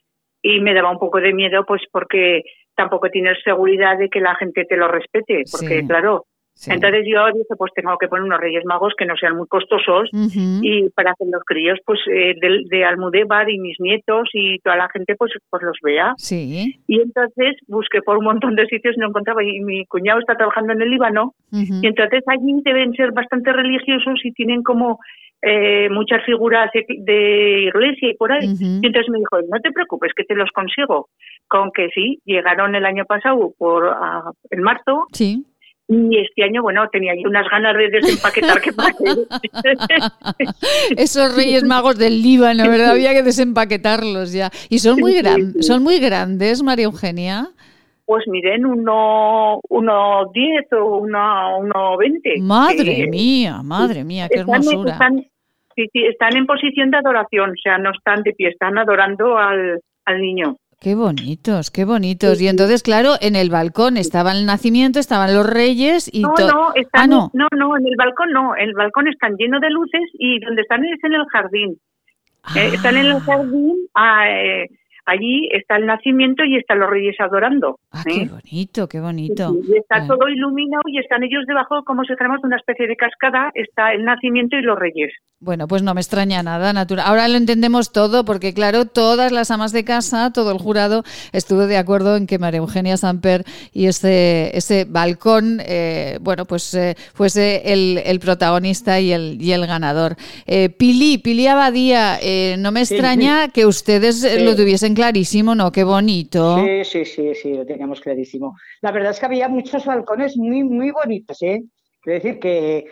y me daba un poco de miedo, pues porque tampoco tienes seguridad de que la gente te lo respete, porque Sí. claro. Sí. Entonces yo dije, pues tengo que poner unos Reyes Magos que no sean muy costosos y para que los críos pues eh, de, de Almudévar y mis nietos y toda la gente pues pues los vea. Sí. Y entonces busqué por un montón de sitios y no encontraba. Y mi cuñado está trabajando en el Líbano. Y entonces allí deben ser bastante religiosos y tienen como eh, muchas figuras de, iglesia y por ahí. Y entonces me dijo, no te preocupes, que te los consigo. Con que sí, llegaron el año pasado por ah, en marzo. Sí. Y este año, bueno, tenía yo unas ganas de desempaquetar que. Esos Reyes Magos del Líbano, ¿verdad? Había que desempaquetarlos ya. Y son muy, gran- son muy grandes, María Eugenia. Pues miren, uno, uno diez o uno, uno veinte. Madre mía, madre mía, qué Están- hermosura. Están, sí, sí, están en posición de adoración, o sea, no están de pie, están adorando al, al niño. Qué bonitos, qué bonitos. Y entonces, claro, en el balcón estaba el nacimiento, estaban los reyes y No, no, están, Ah, no. no, no, en el balcón no, el balcón están lleno de luces y donde están es en el jardín. Eh, están en el jardín, ah, eh, allí está el nacimiento y están los reyes adorando. Ah, ¿eh? qué bonito, qué bonito. Y está Bueno. todo iluminado y están ellos debajo como si dijéramos de una especie de cascada, está el nacimiento y los reyes. Bueno, pues no me extraña nada, natural. Ahora lo entendemos todo, porque claro, todas las amas de casa, todo el jurado estuvo de acuerdo en que María Eugenia Samper y ese, ese balcón, eh, bueno, pues eh, fuese el, el protagonista y el, y el ganador. Eh, Pili, Pili Abadía, eh, no me Sí. extraña que ustedes eh, Sí. lo tuviesen clarísimo, ¿no? Qué bonito. Sí, sí, sí, sí, lo teníamos clarísimo. La verdad es que había muchos balcones muy, muy bonitos, ¿eh? Quiero decir que,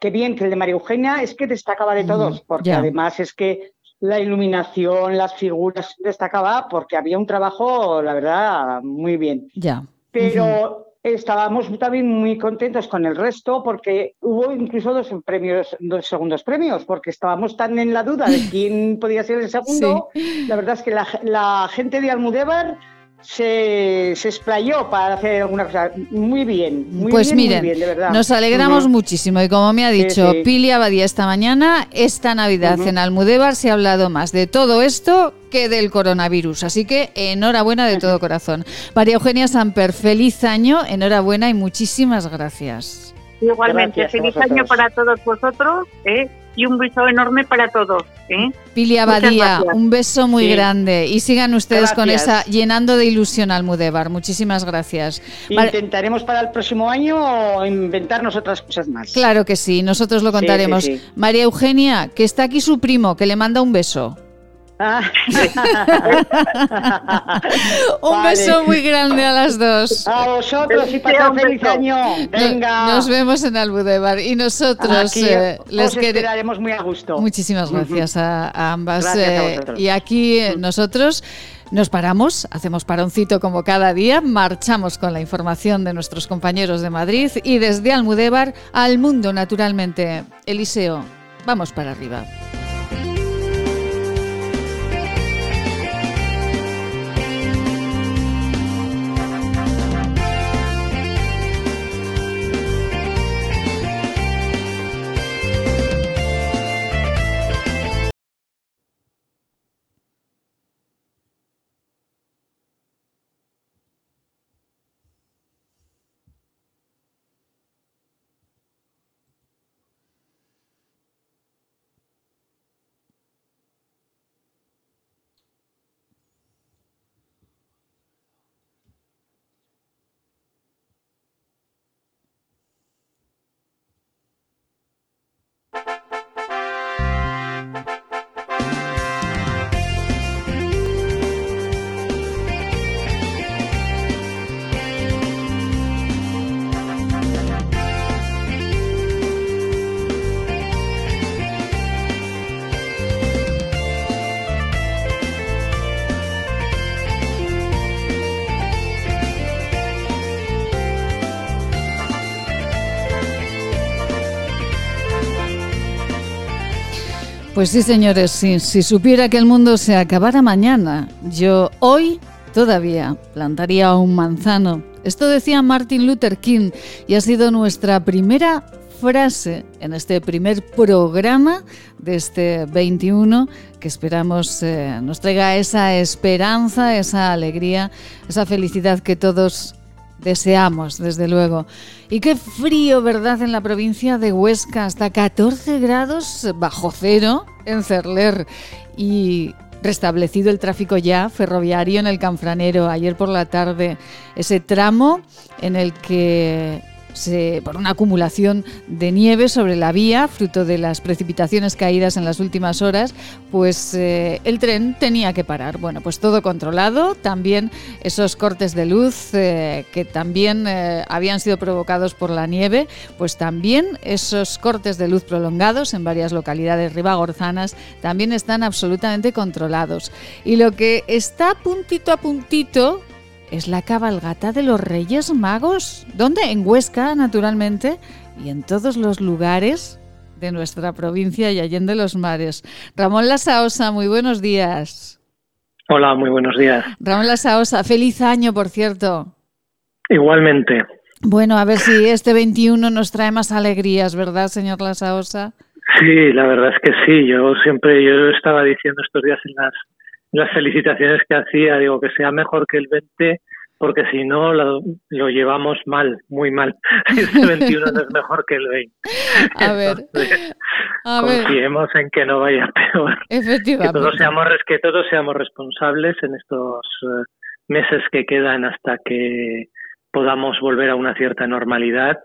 que bien, que el de María Eugenia es que destacaba de todos, porque ya. además es que la iluminación, las figuras destacaba, porque había un trabajo, la verdad, muy bien. Ya. Pero estábamos también muy contentos con el resto porque hubo incluso dos premios, dos segundos premios, porque estábamos tan en la duda de quién podía ser el segundo. La verdad es que la, la gente de Almudévar se, se explayó para hacer alguna cosa. Muy bien, muy pues bien, miren, muy bien, de verdad. nos alegramos muchísimo y como me ha dicho sí. Pili Abadía esta mañana, esta Navidad en Almudévar se ha hablado más de todo esto que del coronavirus, así que enhorabuena de todo corazón. María Eugenia Samper, feliz año, enhorabuena y muchísimas gracias. Igualmente, Gracias feliz año para todos vosotros ¿eh? Y un beso enorme para todos. ¿eh? Pili Abadía, un beso muy Sí. grande y sigan ustedes con esa llenando de ilusión Almudévar. Muchísimas gracias. Intentaremos para el próximo año inventarnos otras cosas más. Claro que sí, nosotros lo Sí, contaremos. sí, sí. María Eugenia, que está aquí su primo, que le manda un beso. Ah. Un Vale. beso muy grande a las dos. A vosotros y pasad un feliz año. Venga. No- Nos vemos en Almudévar y nosotros Aquí eh, les queremos. muy a gusto. Muchísimas gracias a, a ambas. Gracias a eh, y aquí eh, nosotros nos paramos, hacemos paroncito como cada día, marchamos con la información de nuestros compañeros de Madrid y desde Almudévar al mundo, naturalmente. Eliseo, vamos para arriba. Pues sí, señores, si supiera que el mundo se acabara mañana, yo hoy todavía plantaría un manzano. Esto decía Martin Luther King y ha sido nuestra primera frase en este primer programa de este 21 que esperamos eh, nos traiga esa esperanza, esa alegría, esa felicidad que todos deseamos, desde luego. Y qué frío, ¿verdad?, en la provincia de Huesca, hasta 14 grados bajo cero en Cerler. Y restablecido el tráfico ya ferroviario en el Canfranero ayer por la tarde, ese tramo en el que por una acumulación de nieve sobre la vía, fruto de las precipitaciones caídas en las últimas horas, pues eh, el tren tenía que parar. Bueno, pues todo controlado, también esos cortes de luz eh, que también eh, habían sido provocados por la nieve, pues también esos cortes de luz prolongados en varias localidades ribagorzanas también están absolutamente controlados. Y lo que está puntito a puntito es la cabalgata de los Reyes Magos. ¿Dónde? En Huesca, naturalmente, y en todos los lugares de nuestra provincia y allende los mares. Ramón Lasaosa, muy buenos días. Hola, muy buenos días. Ramón Lasaosa, feliz año, por cierto. Igualmente. Bueno, a ver si este 21 nos trae más alegrías, ¿verdad, señor Lasaosa? Sí, la verdad es que sí. Yo siempre, yo estaba diciendo estos días en las, las felicitaciones que hacía, digo que sea mejor que el 20, porque si no lo, lo llevamos mal, muy mal. Este 21 no es mejor que el 20. A ver, confiemos en que no vaya peor. Que todos seamos, que todos seamos responsables en estos eh, meses que quedan hasta que podamos volver a una cierta normalidad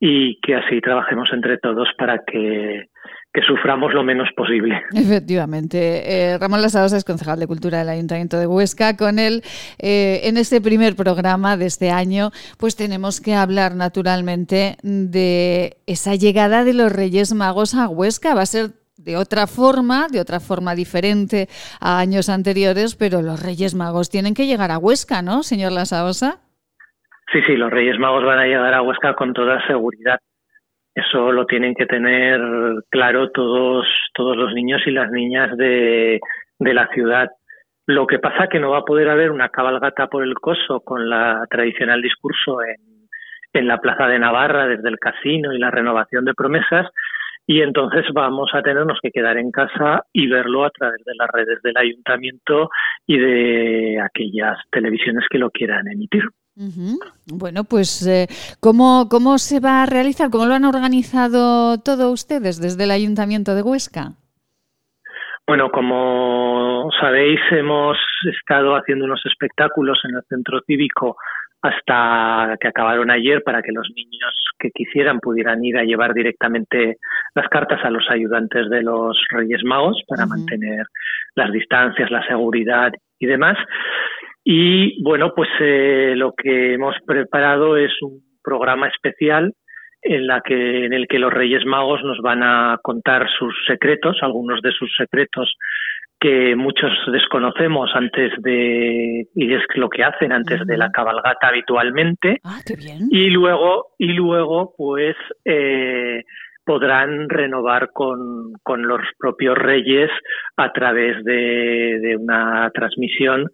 y que así trabajemos entre todos para que, que suframos lo menos posible. Efectivamente. Eh, Ramón Lasaosa es concejal de Cultura del Ayuntamiento de Huesca. Con él, eh, en este primer programa de este año, pues tenemos que hablar naturalmente de esa llegada de los Reyes Magos a Huesca. Va a ser de otra forma, de otra forma diferente a años anteriores, pero los Reyes Magos tienen que llegar a Huesca, ¿no, señor Lasaosa? Sí, sí, los Reyes Magos van a llegar a Huesca con toda seguridad. Eso lo tienen que tener claro todos, todos los niños y las niñas de, la ciudad. Lo que pasa que no va a poder haber una cabalgata por el coso con la tradicional discurso en la Plaza de Navarra desde el casino y la renovación de promesas, y entonces vamos a tenernos que quedar en casa y verlo a través de las redes del ayuntamiento y de aquellas televisiones que lo quieran emitir. Bueno, pues eh, ¿cómo, ¿cómo se va a realizar? ¿Cómo lo han organizado todo ustedes desde el Ayuntamiento de Huesca? Bueno, como sabéis, hemos estado haciendo unos espectáculos en el centro cívico hasta que acabaron ayer para que los niños que quisieran pudieran ir a llevar directamente las cartas a los ayudantes de los Reyes Magos para mantener las distancias, la seguridad y demás. Y bueno, pues eh, lo que hemos preparado es un programa especial en la que en el que los Reyes Magos nos van a contar sus secretos, algunos de sus secretos que muchos desconocemos antes de y es lo que hacen antes de la cabalgata habitualmente Ah, qué bien. y luego y luego pues eh, podrán renovar con, con los propios reyes a través de, de una transmisión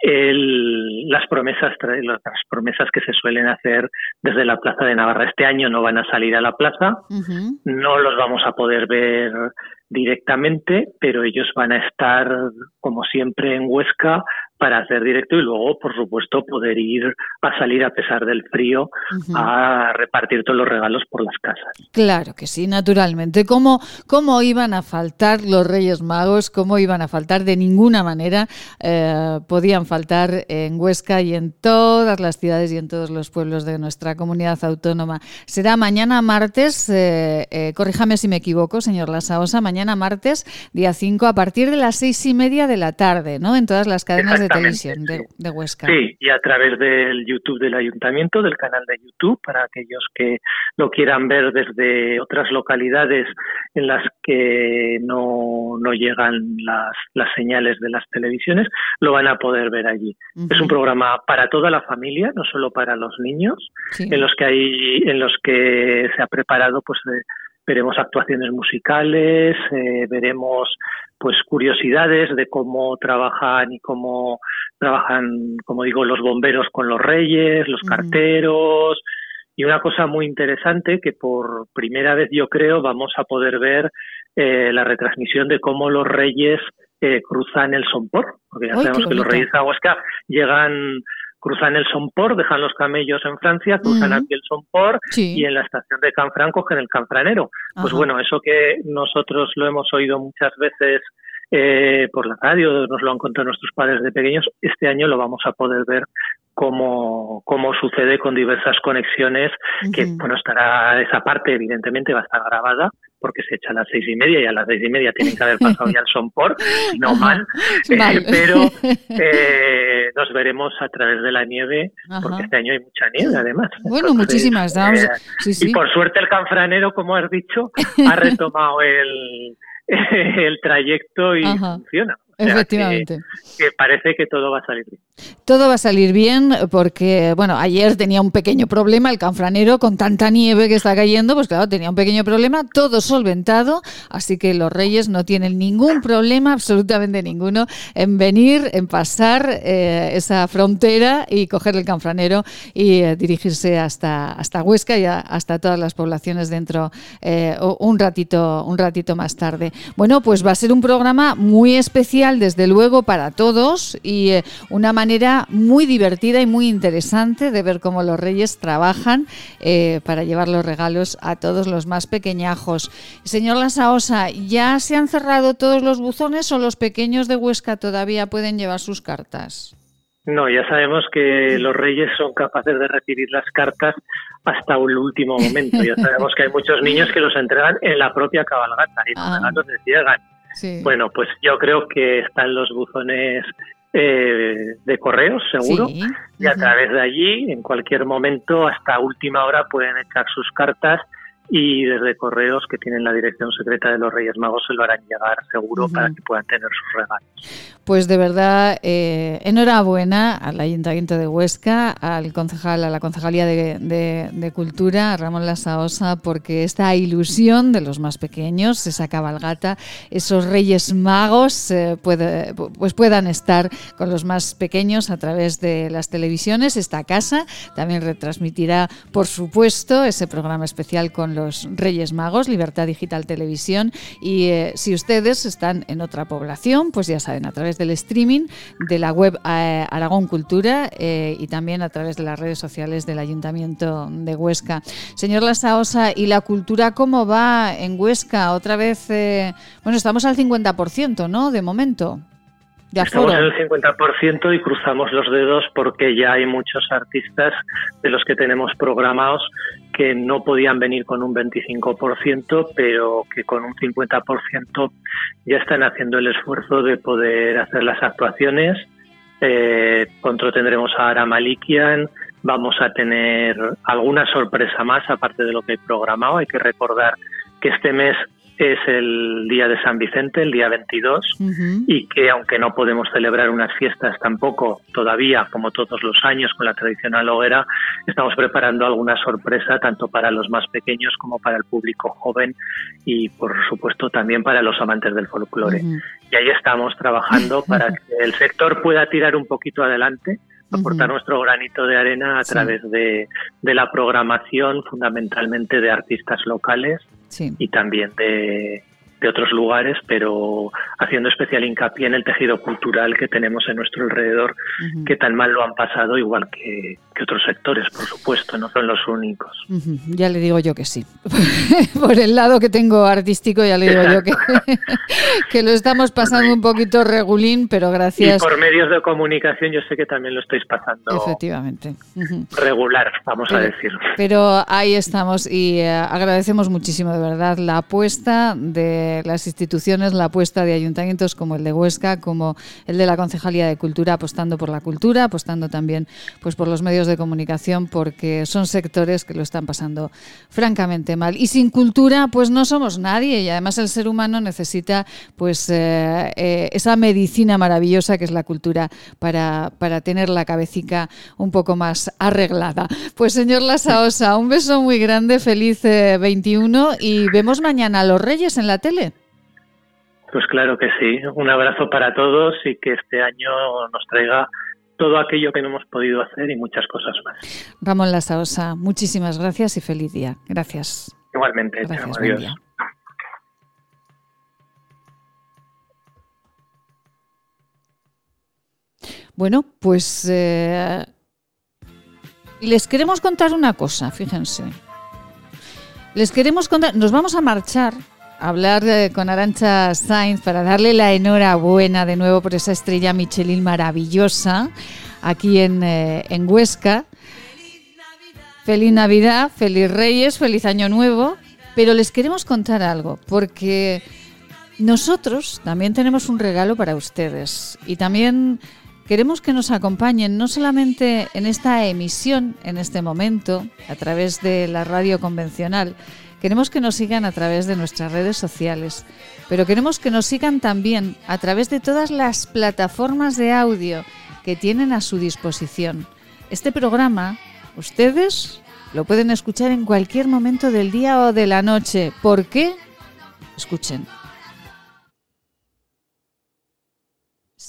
el- las promesas las promesas que se suelen hacer desde la plaza de Navarra este año no van a salir a la plaza no los vamos a poder ver directamente, pero ellos van a estar, como siempre, en Huesca para hacer directo y luego, por supuesto, poder ir a salir a pesar del frío a repartir todos los regalos por las casas. Claro que sí, naturalmente. ¿Cómo, ¿Cómo iban a faltar los Reyes Magos? ¿Cómo iban a faltar? De ninguna manera eh, podían faltar en Huesca y en todas las ciudades y en todos los pueblos de nuestra comunidad autónoma. Será mañana martes, eh, eh, corríjame si me equivoco, señor Lasaosa, mañana martes, día 5, a partir de las seis y media de la tarde, ¿no? En todas las cadenas de televisión de, de Huesca. Sí, y a través del YouTube del ayuntamiento, del canal de YouTube, para aquellos que lo quieran ver desde otras localidades en las que no, no llegan las, las señales de las televisiones, lo van a poder ver allí. Es un programa para toda la familia, no solo para los niños, Sí. en los que hay, en los que se ha preparado, pues eh, veremos actuaciones musicales, eh, veremos pues curiosidades de cómo trabajan y cómo trabajan, como digo, los bomberos con los reyes, los carteros y una cosa muy interesante que por primera vez yo creo vamos a poder ver eh, la retransmisión de cómo los reyes eh, cruzan el Sompor, porque ya ¡Ay, qué sabemos que los reyes a Huesca llegan cruzan el Sompor, dejan los camellos en Francia, cruzan aquí el Sompor Sí. y en la estación de Canfrán cogen el Canfranero. Pues bueno, eso que nosotros lo hemos oído muchas veces eh, por la radio, nos lo han contado nuestros padres de pequeños, este año lo vamos a poder ver cómo, cómo sucede con diversas conexiones, que bueno, estará esa parte evidentemente va a estar grabada porque se echa a las seis y media y a las seis y media tienen que haber pasado ya el Sompor, y no mal, eh, pero eh, nos veremos a través de la nieve, Ajá. porque este año hay mucha nieve además. Bueno, Entonces, muchísimas. Eh, sí, sí. Y por suerte el canfranero, como has dicho, ha retomado el, el trayecto y Ajá. funciona. O sea, Efectivamente. Que, que parece que todo va a salir bien. Todo va a salir bien porque, bueno, ayer tenía un pequeño problema el canfranero con tanta nieve que está cayendo, pues claro, tenía un pequeño problema, todo solventado, así que los reyes no tienen ningún problema, absolutamente ninguno, en venir, en pasar eh, esa frontera y coger el canfranero y eh, dirigirse hasta, hasta Huesca y hasta todas las poblaciones dentro eh, un ratito, un ratito más tarde. Bueno, pues va a ser un programa muy especial, desde luego, para todos y una manera muy divertida y muy interesante de ver cómo los reyes trabajan eh, para llevar los regalos a todos los más pequeñajos. Señor Lasaosa, ¿ya se han cerrado todos los buzones o los pequeños de Huesca todavía pueden llevar sus cartas? No, ya sabemos que los reyes son capaces de recibir las cartas hasta el último momento. Ya sabemos que hay muchos niños que los entregan en la propia cabalgata y los Ah. regalos llegan. Sí. Bueno, pues yo creo que están los buzones eh, de correos, seguro, Sí. y a través de allí, en cualquier momento, hasta última hora, pueden echar sus cartas y desde correos que tienen la dirección secreta de los Reyes Magos se lo harán llegar seguro para que puedan tener sus regalos. Pues de verdad, eh, enhorabuena al Ayuntamiento de Huesca, al concejal, a la Concejalía de, Cultura, a Ramón Lasaosa, porque esta ilusión de los más pequeños, esa cabalgata, esos Reyes Magos, eh, pues puedan estar con los más pequeños a través de las televisiones. Esta casa también retransmitirá, por supuesto, ese programa especial con los Reyes Magos, Libertad Digital Televisión. Y eh, si ustedes están en otra población, pues ya saben, a través del streaming de la web eh, Aragón Cultura eh, y también a través de las redes sociales del Ayuntamiento de Huesca. Señor Lasaosa, ¿y la cultura cómo va en Huesca? Otra vez, eh, bueno, estamos al 50%, ¿no? De momento. De Estamos en el 50% y cruzamos los dedos porque ya hay muchos artistas de los que tenemos programados que no podían venir con un 25%, pero que con un 50% ya están haciendo el esfuerzo de poder hacer las actuaciones. Eh, pronto tendremos a Ara Malikian, vamos a tener alguna sorpresa más aparte de lo que he programado. Hay que recordar que este mes es el día de San Vicente, el día 22 y que aunque no podemos celebrar unas fiestas tampoco todavía, como todos los años con la tradicional hoguera, estamos preparando alguna sorpresa tanto para los más pequeños como para el público joven y por supuesto también para los amantes del folclore. Y ahí estamos trabajando para que el sector pueda tirar un poquito adelante aportar nuestro granito de arena a Sí. través de, de la programación fundamentalmente de artistas locales Y también de, de otros lugares, pero haciendo especial hincapié en el tejido cultural que tenemos en nuestro alrededor, que tan mal lo han pasado, igual que, que otros sectores, por supuesto, no son los únicos. Ya le digo yo que sí. Por el lado que tengo artístico, ya le digo yo que, que lo estamos pasando un poquito regulín, pero Y gracias. por medios de comunicación yo sé que también lo estáis pasando Efectivamente. Regular, vamos a decir. Pero ahí estamos y eh, agradecemos muchísimo de verdad la apuesta de las instituciones, la apuesta de ayuntamientos como el de Huesca, como el de la Concejalía de Cultura, apostando por la cultura, apostando también pues por los medios de comunicación, porque son sectores que lo están pasando francamente mal. Y sin cultura, pues no somos nadie y además el ser humano necesita pues eh, eh, esa medicina maravillosa que es la cultura para, para tener la cabecita un poco más arreglada. Pues señor Lasaosa, un beso muy grande, feliz eh, 21 y vemos mañana a los Reyes en la tele. Pues claro que sí. Un abrazo para todos y que este año nos traiga todo aquello que no hemos podido hacer y muchas cosas más. Ramón Lasaosa, muchísimas gracias y feliz día. Gracias. Igualmente, Gracias, chao, adiós. Bueno, pues eh, les queremos contar una cosa, fíjense. Les queremos contar, nos vamos a marchar hablar eh, con Arancha Sainz para darle la enhorabuena de nuevo por esa estrella Michelin maravillosa aquí en, eh, en Huesca. Feliz Navidad, feliz Reyes, feliz Año Nuevo, pero les queremos contar algo, porque nosotros también tenemos un regalo para ustedes y también queremos que nos acompañen no solamente en esta emisión, en este momento, a través de la radio convencional, queremos que nos sigan a través de nuestras redes sociales, pero queremos que nos sigan también a través de todas las plataformas de audio que tienen a su disposición. Este programa, ustedes lo pueden escuchar en cualquier momento del día o de la noche. ¿Por qué? Escuchen.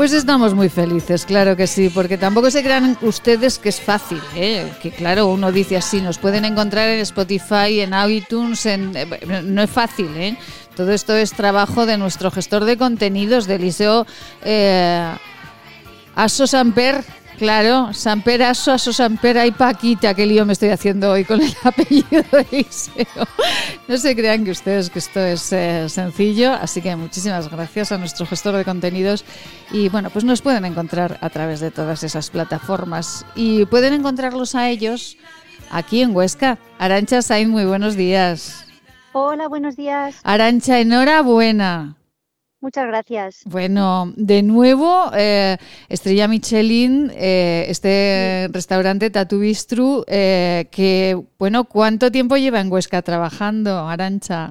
Pues estamos muy felices, claro que sí, porque tampoco se crean ustedes que es fácil, ¿eh? que claro, uno dice así, nos pueden encontrar en Spotify, en iTunes, en... eh, no es fácil, ¿eh? todo esto es trabajo de nuestro gestor de contenidos, de Eliseo eh, Samper, Claro, Sampera, Suaso, Sampera y Paquita. Qué lío me estoy haciendo hoy con el apellido de Eliseo. No se crean que ustedes que esto es eh, sencillo. Así que muchísimas gracias a nuestro gestor de contenidos. Y bueno, pues nos pueden encontrar a través de todas esas plataformas. Y pueden encontrarlos a ellos aquí en Huesca. Arancha Sainz, muy buenos días. Hola, buenos días. Arancha, enhorabuena. Muchas gracias. Bueno, de nuevo, eh, Estrella Michelin, eh, este restaurante Tatu Bistru, eh, que, bueno, ¿cuánto tiempo lleva en Huesca trabajando, Arancha?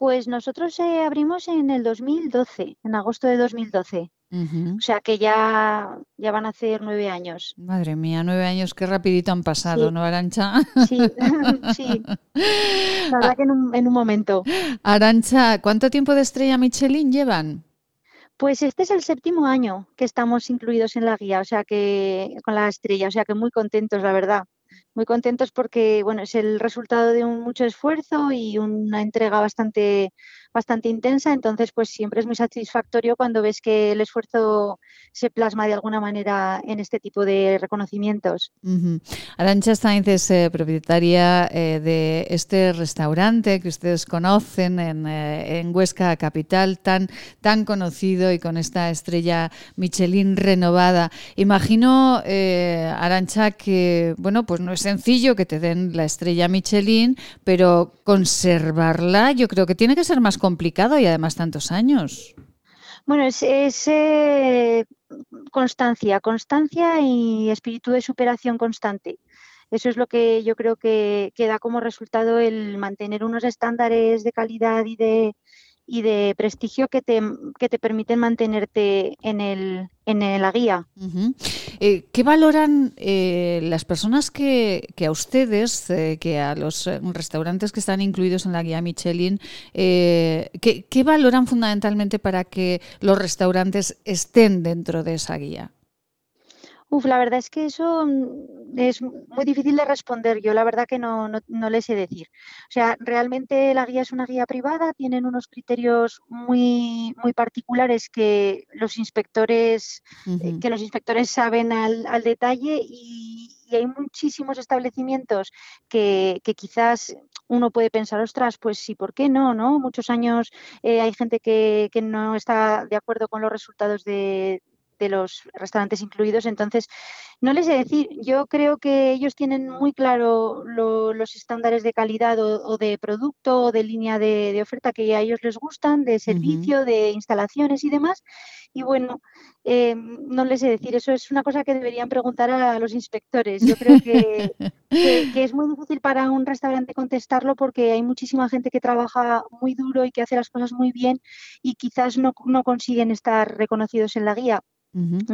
Pues nosotros eh, abrimos en el 2012, en agosto de 2012. O sea que ya, ya van a hacer nueve años. Madre mía, nueve años, qué rapidito han pasado, Sí. ¿no, Arancha? Sí, sí. La verdad que en un, en un momento. Arancha, ¿cuánto tiempo de Estrella Michelin llevan? Pues este es el séptimo año que estamos incluidos en la guía, o sea que con la estrella, o sea que muy contentos, la verdad. Muy contentos porque, bueno, es el resultado de un mucho esfuerzo y una entrega bastante, bastante intensa, entonces pues siempre es muy satisfactorio cuando ves que el esfuerzo se plasma de alguna manera en este tipo de reconocimientos. Ujú. Arancha Sainz es eh, propietaria eh, de este restaurante que ustedes conocen en, eh, en Huesca Capital, tan, tan conocido y con esta estrella Michelin renovada. Imagino, eh, Arancha, que bueno, pues no es sencillo que te den la estrella Michelin, pero conservarla yo creo que tiene que ser más complicado y además tantos años. Bueno, es, es, eh, constancia, constancia y espíritu de superación constante. Eso es lo que yo creo que, que da como resultado el mantener unos estándares de calidad y de, y de prestigio que te, que te permiten mantenerte en, el, en la guía. Eh, ¿Qué valoran eh, las personas que, que a ustedes, eh, que a los eh, restaurantes que están incluidos en la guía Michelin, ¿qué, qué valoran fundamentalmente para que los restaurantes estén dentro de esa guía? Uf, la verdad es que eso mm, es muy difícil de responder. Yo la verdad que no, no, no le sé decir. O sea, realmente la guía es una guía privada, tienen unos criterios muy, muy particulares que los inspectores, eh, que los inspectores saben al, al detalle y, y hay muchísimos establecimientos que, que quizás uno puede pensar, ostras, pues sí, ¿por qué no? ¿no? Muchos años eh, hay gente que, que no está de acuerdo con los resultados de, de los restaurantes incluidos. Entonces, no les sé decir, yo creo que ellos tienen muy claro lo- los estándares de calidad o, o de producto o de línea de, de oferta que a ellos les gustan, de servicio, de instalaciones y demás. Y bueno, eh, no les sé decir, eso es una cosa que deberían preguntar a los inspectores. Yo creo que, que- que es muy difícil para un restaurante contestarlo porque hay muchísima gente que trabaja muy duro y que hace las cosas muy bien y quizás no, no consiguen estar reconocidos en la guía.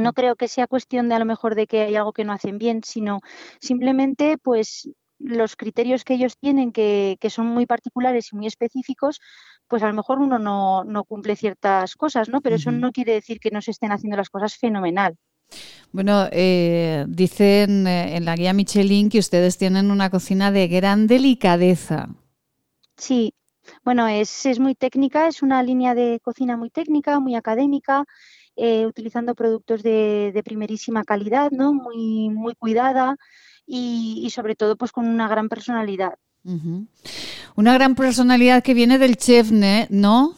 No creo que sea cuestión de a lo mejor de que hay algo que no hacen bien, sino simplemente pues los criterios que ellos tienen que, que son muy particulares y muy específicos, pues a lo mejor uno no, no cumple ciertas cosas, ¿no? Pero eso no quiere decir que no se estén haciendo las cosas fenomenal. Bueno, eh, dicen eh, en la guía Michelin que ustedes tienen una cocina de gran delicadeza. Sí, bueno, es, es muy técnica, es una línea de cocina muy técnica, muy académica, eh, utilizando productos de, de primerísima calidad, ¿no? Muy, muy cuidada y, y sobre todo pues con una gran personalidad. Una gran personalidad que viene del chef. ¿no?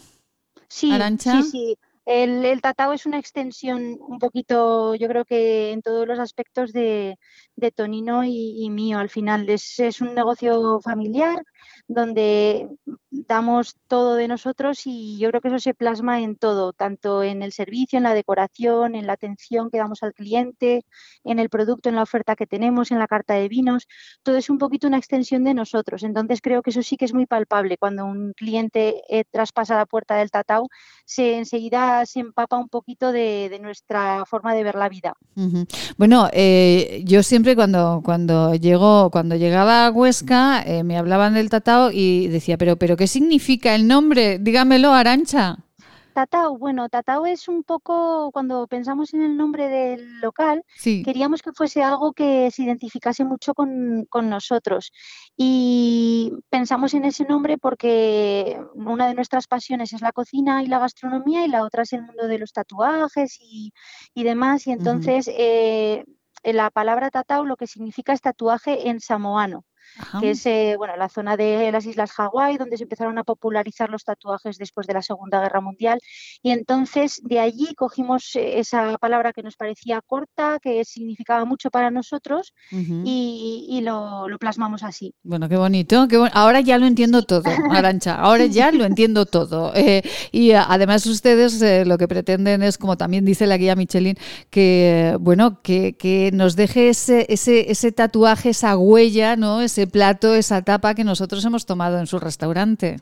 Sí, sí, sí. El, el tatao es una extensión un poquito, yo creo que en todos los aspectos de, de Tonino y, y mío. Al final es, es un negocio familiar donde damos todo de nosotros y yo creo que eso se plasma en todo, tanto en el servicio, en la decoración, en la atención que damos al cliente, en el producto, en la oferta que tenemos, en la carta de vinos. Todo es un poquito una extensión de nosotros. Entonces creo que eso sí que es muy palpable. Cuando un cliente eh, traspasa la puerta del tatao, se enseguida se empapa un poquito de, nuestra forma de ver la vida. Bueno, eh, yo siempre cuando, cuando llego, cuando llegaba a Huesca, eh, me hablaban del tatao y decía, pero, pero ¿qué significa el nombre? Dígamelo, Arancha. Tatao, bueno, Tatao es un poco, cuando pensamos en el nombre del local, Sí. queríamos que fuese algo que se identificase mucho con, con nosotros. Y pensamos en ese nombre porque una de nuestras pasiones es la cocina y la gastronomía y la otra es el mundo de los tatuajes y, y demás. Y entonces eh, la palabra tatau lo que significa es tatuaje en samoano que es eh, bueno, la zona de las Islas Hawái, donde se empezaron a popularizar los tatuajes después de la Segunda Guerra Mundial. Y entonces de allí cogimos eh, esa palabra que nos parecía corta, que significaba mucho para nosotros, y, y lo, lo, plasmamos así. Bueno, qué bonito. Qué bon ahora ya lo entiendo todo, Arancha. Ahora ya lo entiendo todo. Eh, y además ustedes eh, lo que pretenden es, como también dice la guía Michelin, que bueno, que, que nos deje ese, ese, ese tatuaje, esa huella, ¿no? Ese plato, esa tapa que nosotros hemos tomado en su restaurante.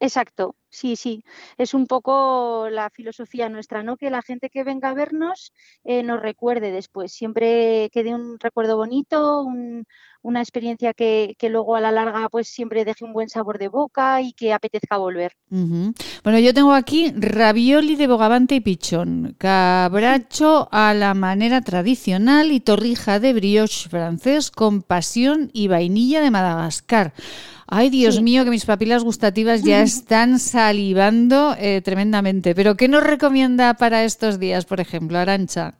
Exacto, sí, sí. Es un poco la filosofía nuestra, ¿no? Que la gente que venga a vernos eh, nos recuerde después. Siempre quede un recuerdo bonito, un, una experiencia que, que, luego a la larga pues siempre deje un buen sabor de boca y que apetezca volver. Bueno, yo tengo aquí ravioli de bogavante y pichón, cabracho a la manera tradicional y torrija de brioche francés con pasión y vainilla de Madagascar. Ay, Dios sí. mío, que mis papilas gustativas ya están salivando eh, tremendamente. Pero, ¿qué nos recomienda para estos días, por ejemplo, Arancha?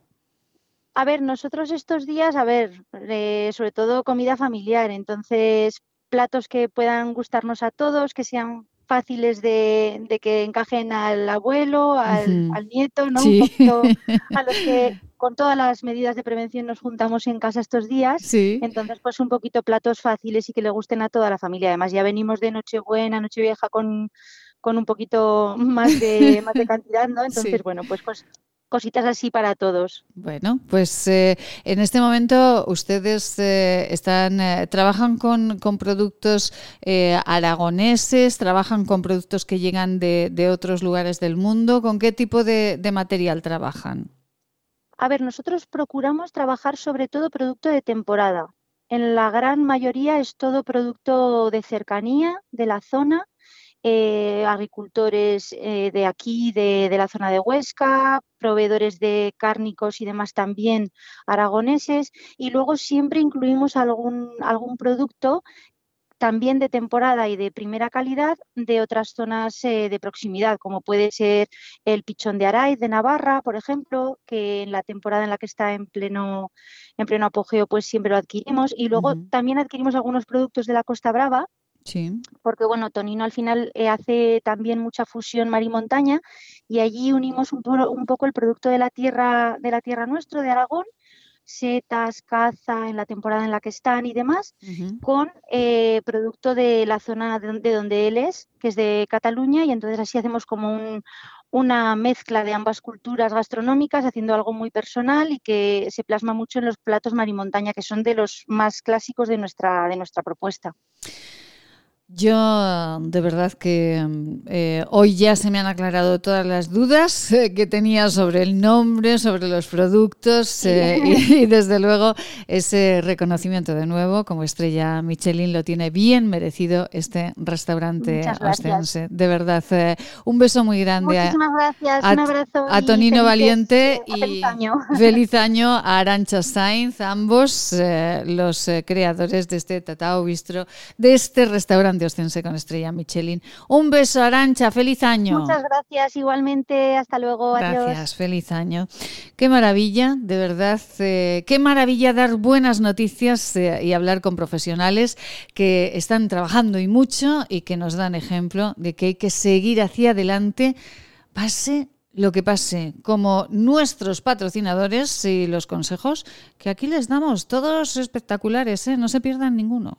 A ver, nosotros estos días, a ver, eh, sobre todo comida familiar, entonces platos que puedan gustarnos a todos, que sean fáciles de, de que encajen al abuelo, al, uh -huh. al nieto, ¿no? Sí. Un poquito a los que con todas las medidas de prevención nos juntamos en casa estos días. Sí. Entonces, pues un poquito platos fáciles y que le gusten a toda la familia. Además, ya venimos de Nochebuena, Nochevieja con, con un poquito más de, más de cantidad, ¿no? Entonces, Sí. bueno, pues, pues cositas así para todos. Bueno, pues eh, en este momento ustedes eh, están eh, trabajan con, con productos eh, aragoneses, trabajan con productos que llegan de, de, otros lugares del mundo. ¿Con qué tipo de, de material trabajan? A ver, nosotros procuramos trabajar sobre todo producto de temporada. En la gran mayoría es todo producto de cercanía, de la zona, eh, agricultores eh, de aquí, de, de, la zona de Huesca, proveedores de cárnicos y demás también aragoneses, y luego siempre incluimos algún, algún producto también de temporada y de primera calidad de otras zonas eh, de proximidad, como puede ser el pichón de Araiz de Navarra, por ejemplo, que en la temporada en la que está en pleno, en pleno apogeo, pues siempre lo adquirimos. Y luego uh -huh. también adquirimos algunos productos de la Costa Brava, Sí. Porque bueno, Tonino al final eh, hace también mucha fusión mar y montaña y allí unimos un, po un, poco el producto de la tierra de la tierra nuestro de Aragón, setas, caza en la temporada en la que están y demás, uh -huh. con eh, producto de la zona de, de, donde él es, que es de Cataluña y entonces así hacemos como un, una mezcla de ambas culturas gastronómicas, haciendo algo muy personal y que se plasma mucho en los platos mar y montaña, que son de los más clásicos de nuestra, de nuestra propuesta. Yo de verdad que eh, hoy ya se me han aclarado todas las dudas eh, que tenía sobre el nombre, sobre los productos eh, y, y, desde luego ese reconocimiento de nuevo como estrella Michelin lo tiene bien merecido este restaurante ostense. De verdad, un beso muy grande. Muchísimas gracias, a, un abrazo. A Tonino Valiente y feliz año. feliz año a Arancha Sainz, ambos los creadores de este Tatao Bistro, de este restaurante de Ostense con estrella Michelin. Un beso, Arancha, feliz año. Muchas gracias, igualmente, hasta luego, gracias, adiós. feliz año. Qué maravilla, de verdad, eh, qué maravilla dar buenas noticias eh, y hablar con profesionales que están trabajando y mucho y que nos dan ejemplo de que hay que seguir hacia adelante, pase lo que pase, como nuestros patrocinadores y los consejos que aquí les damos, todos espectaculares, ¿eh? no se pierdan ninguno.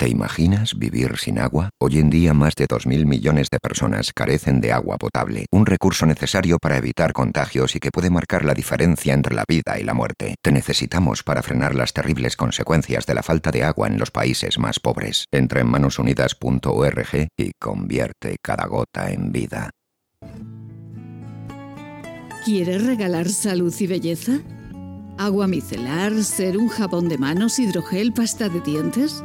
¿Te imaginas vivir sin agua? Hoy en día más de 2.000 millones de personas carecen de agua potable, un recurso necesario para evitar contagios y que puede marcar la diferencia entre la vida y la muerte. Te necesitamos para frenar las terribles consecuencias de la falta de agua en los países más pobres. Entra en manosunidas.org y convierte cada gota en vida. ¿Quieres regalar salud y belleza? ¿Agua micelar, ser un jabón de manos, hidrogel, pasta de dientes?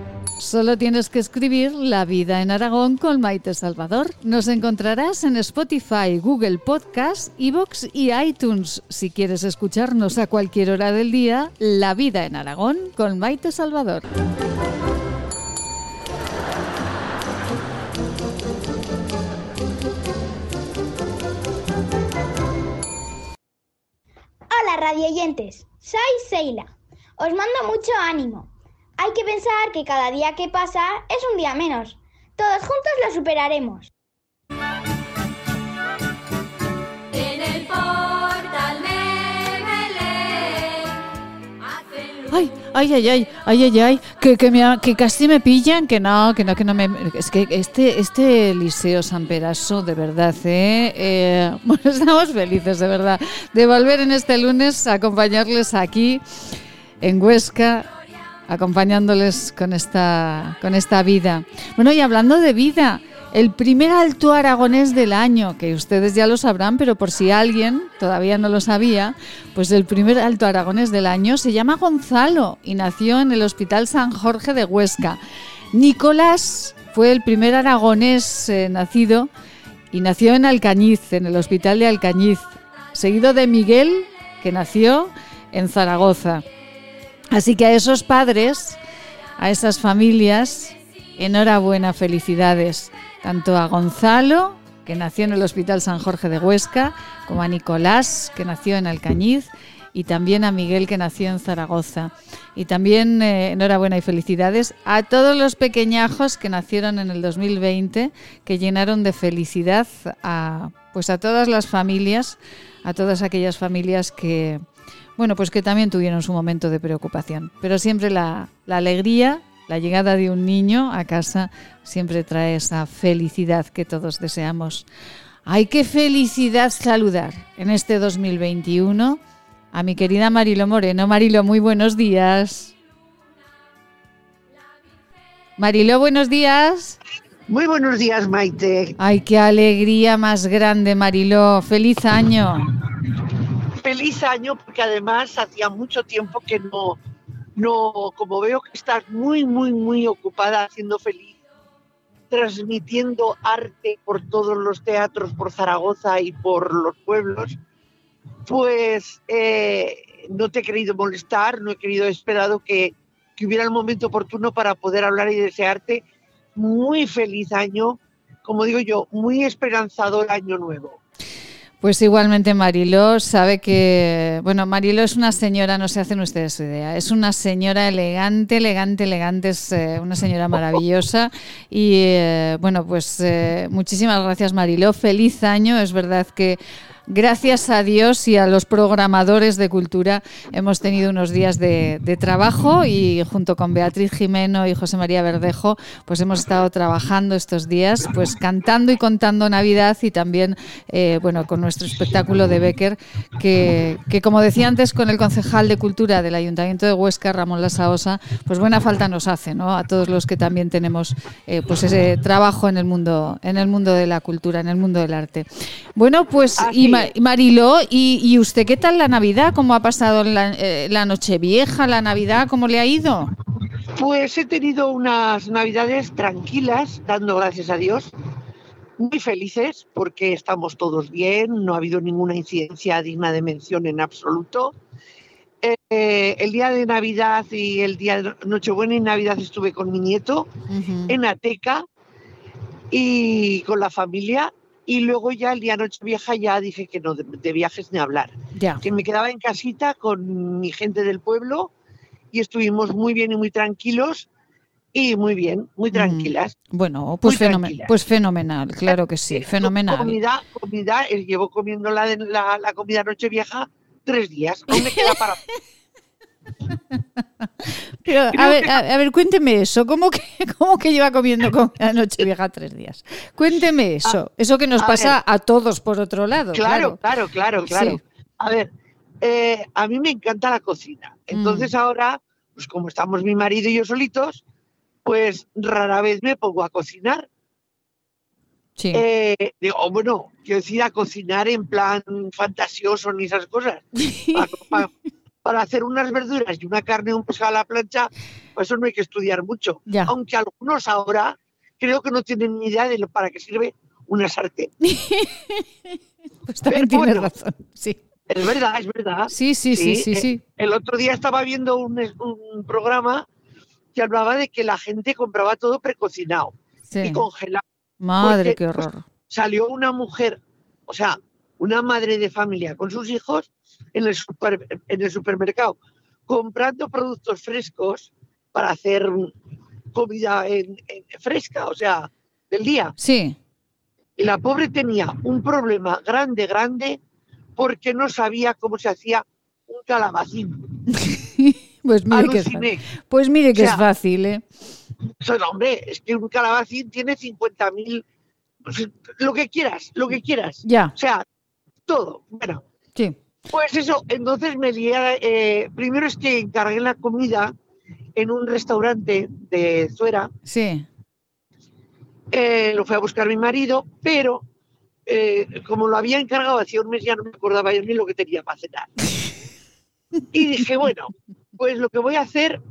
Solo tienes que escribir La vida en Aragón con Maite Salvador. Nos encontrarás en Spotify, Google Podcast, Evox y iTunes. Si quieres escucharnos a cualquier hora del día, La vida en Aragón con Maite Salvador. Hola radioyentes, soy Seila. Os mando mucho ánimo. Hay que pensar que cada día que pasa es un día menos. Todos juntos lo superaremos. En el portal me melé. Ay, ay, ay, ay, ay, ay, ay, que, que, me, ha- que casi me pillan, que no, que no, que no me... Es que este, este Liceo San Peraso, de verdad, ¿eh? Eh, Bueno, estamos felices, de verdad, de volver en este lunes a acompañarles aquí en Huesca, acompañándoles con esta, con esta vida. Bueno, y hablando de vida, el primer alto aragonés del año, que ustedes ya lo sabrán, pero por si alguien todavía no lo sabía, pues el primer alto aragonés del año se llama Gonzalo y nació en el Hospital San Jorge de Huesca. Nicolás fue el primer aragonés eh, nacido y nació en Alcañiz, en el Hospital de Alcañiz, seguido de Miguel, que nació en Zaragoza. Así que a esos padres, a esas familias, enhorabuena, felicidades, tanto a Gonzalo, que nació en el Hospital San Jorge de Huesca, como a Nicolás, que nació en Alcañiz, y también a Miguel, que nació en Zaragoza. Y también eh, enhorabuena y felicidades a todos los pequeñajos que nacieron en el 2020, que llenaron de felicidad a, pues a todas las familias, a todas aquellas familias que, bueno, pues que también tuvieron su momento de preocupación. Pero siempre la, la alegría, la llegada de un niño a casa, siempre trae esa felicidad que todos deseamos. ¡Ay, qué felicidad saludar en este 2021! A mi querida Marilo Moreno. Marilo, muy buenos días. Marilo, buenos días. Muy buenos días, Maite. Ay, qué alegría más grande, Marilo. Feliz año. Feliz año, porque además hacía mucho tiempo que no, no, como veo que estás muy, muy, muy ocupada haciendo feliz, transmitiendo arte por todos los teatros, por Zaragoza y por los pueblos, pues eh, no te he querido molestar, no he querido esperado que, que hubiera el momento oportuno para poder hablar y desearte muy feliz año, como digo yo, muy esperanzador año nuevo. Pues igualmente Mariló sabe que, bueno, Mariló es una señora, no se hacen ustedes idea, es una señora elegante, elegante, elegante, es eh, una señora maravillosa. Y eh, bueno, pues eh, muchísimas gracias Mariló, feliz año, es verdad que gracias a Dios y a los programadores de cultura hemos tenido unos días de, de trabajo y junto con Beatriz Jimeno y José María Verdejo, pues hemos estado trabajando estos días, pues cantando y contando Navidad y también, eh, bueno, con nuestro espectáculo de Becker, que, que como decía antes con el concejal de Cultura del Ayuntamiento de Huesca, Ramón Lasaosa, pues buena falta nos hace, ¿no? A todos los que también tenemos eh, pues ese trabajo en el mundo, en el mundo de la cultura, en el mundo del arte. Bueno, pues y, Mariló, ¿y, y usted qué tal la Navidad? ¿Cómo ha pasado la, eh, la Nochevieja, la Navidad? ¿Cómo le ha ido? Pues he tenido unas navidades tranquilas, dando gracias a Dios, muy felices porque estamos todos bien, no ha habido ninguna incidencia digna de mención en absoluto. Eh, el día de Navidad y el día de Nochebuena y Navidad estuve con mi nieto en Ateca y con la familia y luego ya el día Nochevieja ya dije que no, de, de viajes ni hablar, Ya. que me quedaba en casita con mi gente del pueblo y estuvimos muy bien y muy tranquilos y muy bien, muy tranquilas. Bueno, pues, fenomen- pues fenomenal, claro que sí, fenomenal. Comida, comida, eh, llevo comiendo la, la, la comida Nochevieja tres días, aún me queda para... Pero, a ver, a, a ver, cuénteme eso. ¿Cómo que, cómo que lleva comiendo comida Nochevieja tres días? Cuénteme eso. Eso que nos a pasa ver. a todos por otro lado. Claro, claro, claro, claro. Sí. A ver, eh, a mí me encanta la cocina. Entonces ahora, pues como estamos mi marido y yo solitos, pues rara vez me pongo a cocinar. Sí. Eh, digo, oh, bueno, quiero decir a cocinar en plan fantasioso ni esas cosas. Para, para- para hacer unas verduras y una carne un pescado a la plancha, pues eso no hay que estudiar mucho. Ya. Aunque algunos ahora creo que no tienen ni idea de lo, para qué sirve una sartén. Pues también tienes bueno, razón. Sí. Es verdad, es verdad. Sí, sí, sí, sí, eh, sí. El otro día estaba viendo un, un programa que hablaba de que la gente compraba todo precocinado Sí. y congelado. Madre, porque, qué pues, horror. Salió una mujer, o sea, una madre de familia con sus hijos en el, super- en el supermercado comprando productos frescos para hacer comida en- en- fresca, o sea, del día. Sí. Y la pobre tenía un problema grande, grande, porque no sabía cómo se hacía un calabacín. Pues mire que es. Pues mire que O es fácil, ¿eh? Sea, hombre, es que un calabacín tiene 50.000, pues, lo que quieras, lo que quieras. Ya. O sea, todo. Bueno, Sí. Pues eso, entonces me lié, eh, primero es que encargué la comida en un restaurante de Zuera, Sí. eh, lo fue a buscar mi marido, pero eh, como lo había encargado hacía un mes ya no me acordaba yo ni lo que tenía para cenar. Y dije, bueno, pues lo que voy a hacer,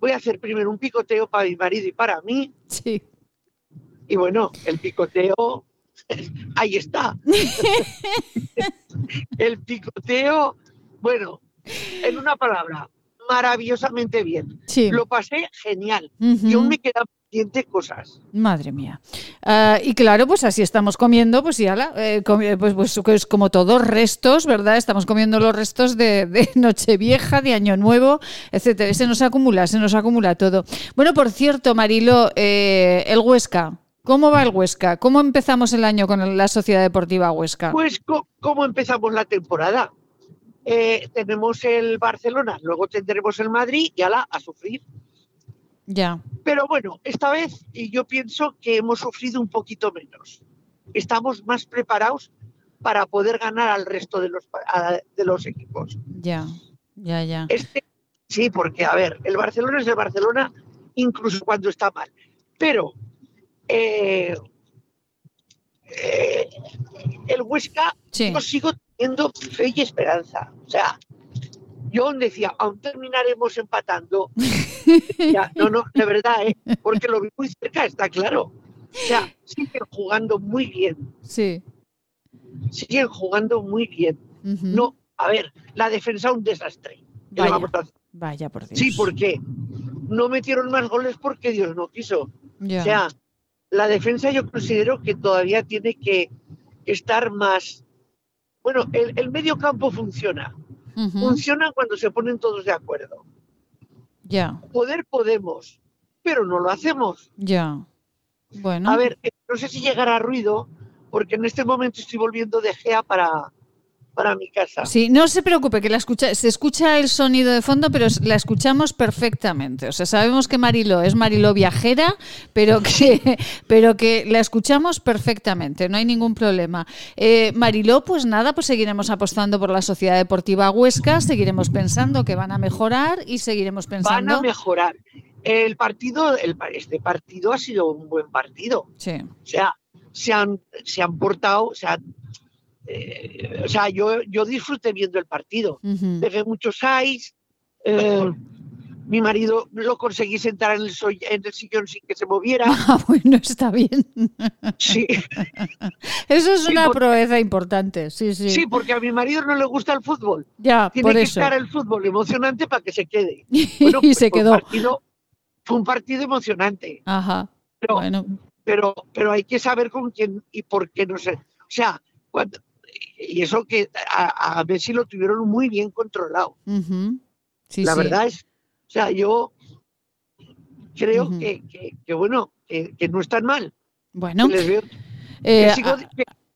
voy a hacer primero un picoteo para mi marido y para mí. Sí. Y bueno, el picoteo, ahí está. el picoteo, bueno, en una palabra, maravillosamente bien. Sí. Lo pasé genial. Y aún me quedan pendientes cosas. Madre mía. Ah, y claro, pues así estamos comiendo, pues ya la, eh, comi- pues, pues, pues como todos restos, ¿verdad? Estamos comiendo los restos de, de Nochevieja, de Año Nuevo, etcétera. Se nos acumula, se nos acumula todo. Bueno, por cierto, Marilo, eh, el Huesca. ¿Cómo va el Huesca? ¿Cómo empezamos el año con la Sociedad Deportiva Huesca? Pues, ¿cómo empezamos la temporada? Eh, tenemos el Barcelona, luego tendremos el Madrid y ala, a sufrir. Ya. Pero bueno, esta vez yo pienso que hemos sufrido un poquito menos. Estamos más preparados para poder ganar al resto de los, a- de los equipos. Ya, ya, ya. Este, sí, porque, a ver, el Barcelona es el Barcelona incluso cuando está mal. Pero eh, eh, el Huesca, yo sigo teniendo fe y esperanza. O sea, yo decía, aún terminaremos empatando. Ya, no, no, de verdad, ¿eh? porque lo vi muy cerca, está claro. O sea, siguen jugando muy bien, Sí. siguen jugando muy bien. No, a ver, la defensa un desastre. ¿Qué le Vaya. Vaya por Dios. Sí, porque no metieron más goles porque Dios no quiso. O sea, la defensa yo considero que todavía tiene que estar más... Bueno, el, el medio campo funciona. Funciona cuando se ponen todos de acuerdo. Ya, Poder podemos, pero no lo hacemos. ya. Bueno. A ver, eh, no sé si llegará ruido, porque en este momento estoy volviendo de Gea para, para mi casa. Sí, no se preocupe, que la escucha, se escucha el sonido de fondo, pero la escuchamos perfectamente. O sea, sabemos que Mariló es Mariló viajera, pero que, pero que la escuchamos perfectamente, no hay ningún problema. Eh, Mariló, pues nada, pues seguiremos apostando por la Sociedad Deportiva Huesca, seguiremos pensando que van a mejorar y seguiremos Van pensando. a mejorar. El partido, el, este partido ha sido un buen partido. Sí. O sea, se han, se han portado, o sea, eh, o sea yo, yo disfruté viendo el partido. Ujú. Dejé muchos eyes. eh, mi marido lo conseguí sentar en el, so- en el sillón sin que se moviera. Ah, bueno, está bien. Sí. Eso es Sí, una porque- proeza importante, sí, sí. Sí, porque a mi marido no le gusta el fútbol. Ya, Tiene por que eso. estar el fútbol emocionante para que se quede. y pues se fue un quedó. partido- fue un partido emocionante. Ajá. Pero, Bueno. pero, pero hay que saber con quién y por qué no sé. O sea, cuando, y eso que a, a Messi lo tuvieron muy bien controlado. Sí, la sí. verdad es, o sea, yo creo que, que- que, bueno, que, que no están mal. Bueno. Les veo- Eh, sigo- a-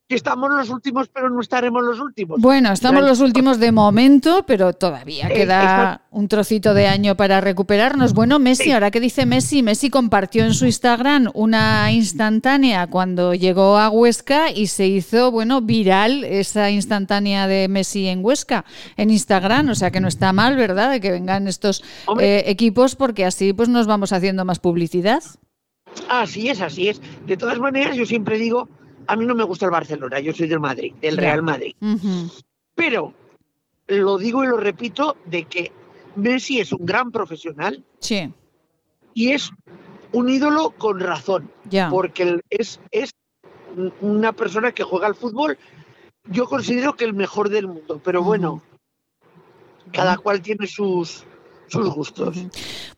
que- estamos los últimos, pero no estaremos los últimos. Bueno, estamos los últimos de momento, pero todavía Eh, queda un trocito de año para recuperarnos. Bueno, Messi, ahora que dice Messi, Messi compartió en su Instagram una instantánea cuando llegó a Huesca y se hizo, bueno, viral esa instantánea de Messi en Huesca en Instagram. O sea que no está mal, ¿verdad? De que vengan estos eh, equipos porque así pues nos vamos haciendo más publicidad. Así es, así es. De todas maneras, yo siempre digo, a mí no me gusta el Barcelona, yo soy del Madrid, del. Real Madrid. Pero lo digo y lo repito de que Messi es un gran profesional Sí, y es un ídolo con razón, ya. porque es, es un- una persona que juega al fútbol. Yo considero que el mejor del mundo, pero bueno, cada cual tiene sus, sus gustos.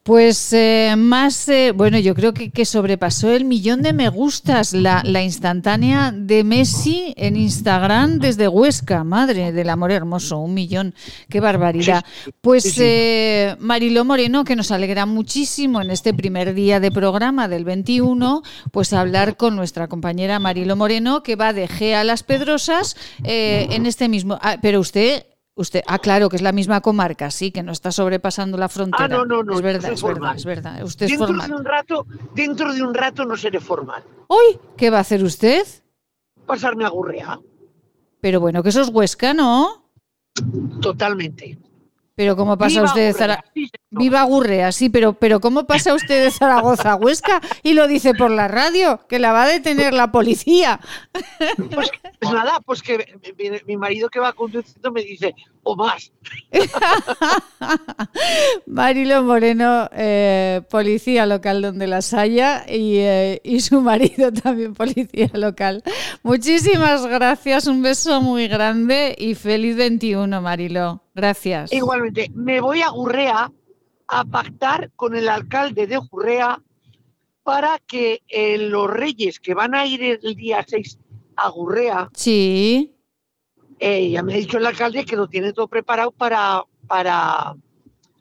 Pues eh, más, eh, bueno, yo creo que, que sobrepasó el millón de me gustas la, la instantánea de Messi en Instagram desde Huesca, madre del amor hermoso, un millón, qué barbaridad. Pues sí, sí. eh, Mariló Moreno, que nos alegra muchísimo en este primer día de programa del 21, pues hablar con nuestra compañera Mariló Moreno, que va de G a Las Pedrosas en este mismo... ah, pero usted... Usted, ah, claro, que es la misma comarca, sí, que no está sobrepasando la frontera. Ah, no, no, no. Es verdad, es verdad, es verdad. Usted es dentro formal. de un rato, dentro de un rato no seré formal. ¡Uy! ¿Qué va a hacer usted? Pasarme a Gurrea, Pero bueno, que eso es Huesca, ¿no? totalmente. Pero ¿cómo pasa Viva usted de Zaragoza? Viva Gurrea, sí, pero, pero ¿cómo pasa usted de Zaragoza a Huesca? Y lo dice por la radio, que la va a detener la policía. Pues, pues nada, pues que mi, mi marido que va conduciendo me dice, o más. Marilo Moreno, eh, policía local donde las haya, y, eh, y su marido también policía local. Muchísimas gracias, un beso muy grande y feliz 21, Marilo. Gracias. Igualmente, me voy a Gurrea a pactar con el alcalde de Gurrea para que eh, los reyes que van a ir el día 6 a Gurrea, Sí. eh, ya me ha dicho el alcalde que lo tiene todo preparado para, para,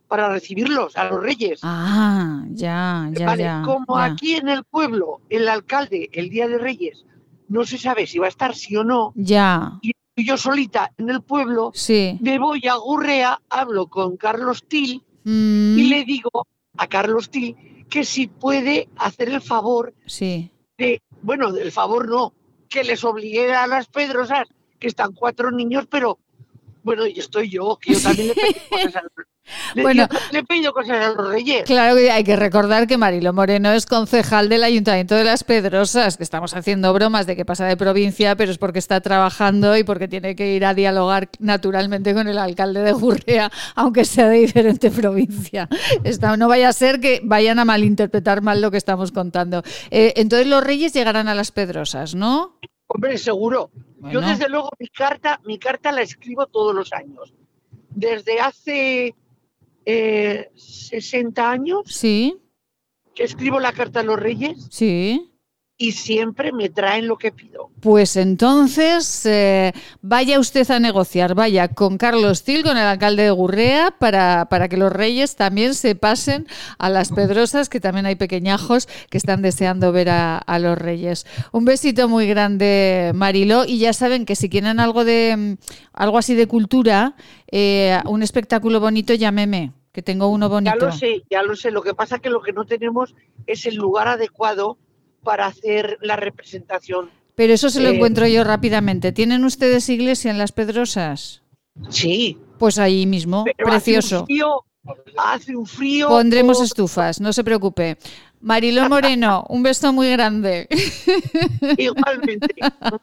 para recibirlos a los reyes. Ah, ya, ya, Vale, ya. como ya. aquí en el pueblo el alcalde el día de Reyes no se sabe si va a estar sí o no, Ya, y yo solita en el pueblo, sí. me voy a Gurrea, hablo con Carlos Til Mm, y le digo a Carlos Til que si puede hacer el favor sí. de, bueno, del favor no, que les obligue a las Pedrosas, que están cuatro niños, pero bueno, y estoy yo, que yo también le cosas a los, Bueno. le he pedido cosas a los reyes. Claro que hay que recordar que Marilo Moreno es concejal del Ayuntamiento de Las Pedrosas, que estamos haciendo bromas de que pasa de provincia, pero es porque está trabajando y porque tiene que ir a dialogar naturalmente con el alcalde de Gurrea, aunque sea de diferente provincia. Está- no vaya a ser que vayan a malinterpretar mal lo que estamos contando. Eh, entonces los reyes llegarán a Las Pedrosas, ¿no? Hombre, seguro. Yo desde luego mi carta, mi carta la escribo todos los años. Desde hace eh, 60 años Sí, que escribo la carta a los reyes sí. Y siempre me traen lo que pido. Pues entonces eh, vaya usted a negociar, vaya con Carlos Til, con el alcalde de Gurrea, para, para que los reyes también se pasen a las Pedrosas, que también hay pequeñajos que están deseando ver a, a los reyes. Un besito muy grande, Mariló, y ya saben que si quieren algo de algo así de cultura, eh, un espectáculo bonito, llámeme, que tengo uno bonito. Ya lo sé, ya lo sé. Lo que pasa que lo que no tenemos es el lugar adecuado para hacer la representación. Pero eso se lo Eh, encuentro yo rápidamente. ¿Tienen ustedes iglesia en las Pedrosas? Sí. Pues ahí mismo, Pero precioso. Hace un frío, hace un frío. Pondremos estufas, no se preocupe. Mariló Moreno, un beso muy grande. Igualmente,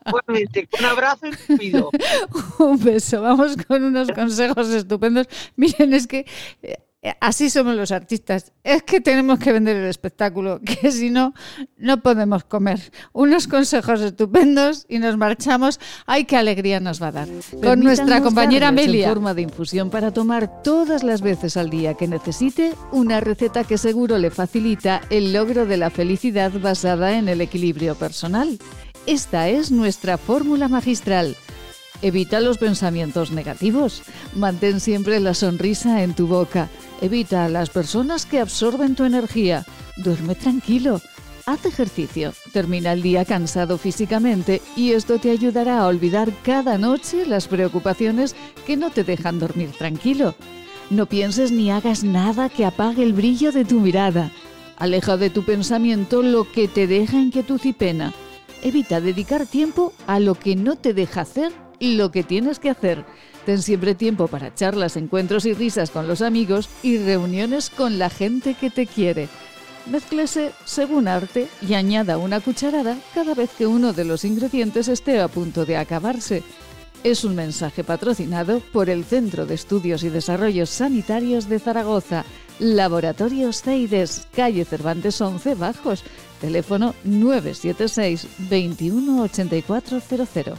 igualmente. Con abrazo y pido. un beso. Vamos con unos consejos estupendos. Miren, es que eh, así somos los artistas. Es que tenemos que vender el espectáculo, que si no, no podemos comer. Unos consejos estupendos y nos marchamos. ¡Ay, qué alegría nos va a dar! Con nuestra compañera Amelia. En forma de infusión para tomar todas las veces al día que necesite, una receta que seguro le facilita el logro de la felicidad basada en el equilibrio personal. Esta es nuestra fórmula magistral. Evita los pensamientos negativos. Mantén siempre la sonrisa en tu boca. Evita a las personas que absorben tu energía. Duerme tranquilo. Haz ejercicio, termina el día cansado físicamente y esto te ayudará a olvidar cada noche las preocupaciones que no te dejan dormir tranquilo. No pienses ni hagas nada que apague el brillo de tu mirada. Aleja de tu pensamiento lo que te deja inquietud y pena. Evita dedicar tiempo a lo que no te deja hacer lo que tienes que hacer. Ten siempre tiempo para charlas, encuentros y risas con los amigos y reuniones con la gente que te quiere. Mézclese según arte y añada una cucharada cada vez que uno de los ingredientes esté a punto de acabarse. Es un mensaje patrocinado por el Centro de Estudios y Desarrollos Sanitarios de Zaragoza, Laboratorios CEIDES, calle Cervantes 11 Bajos, teléfono 976 21 8400.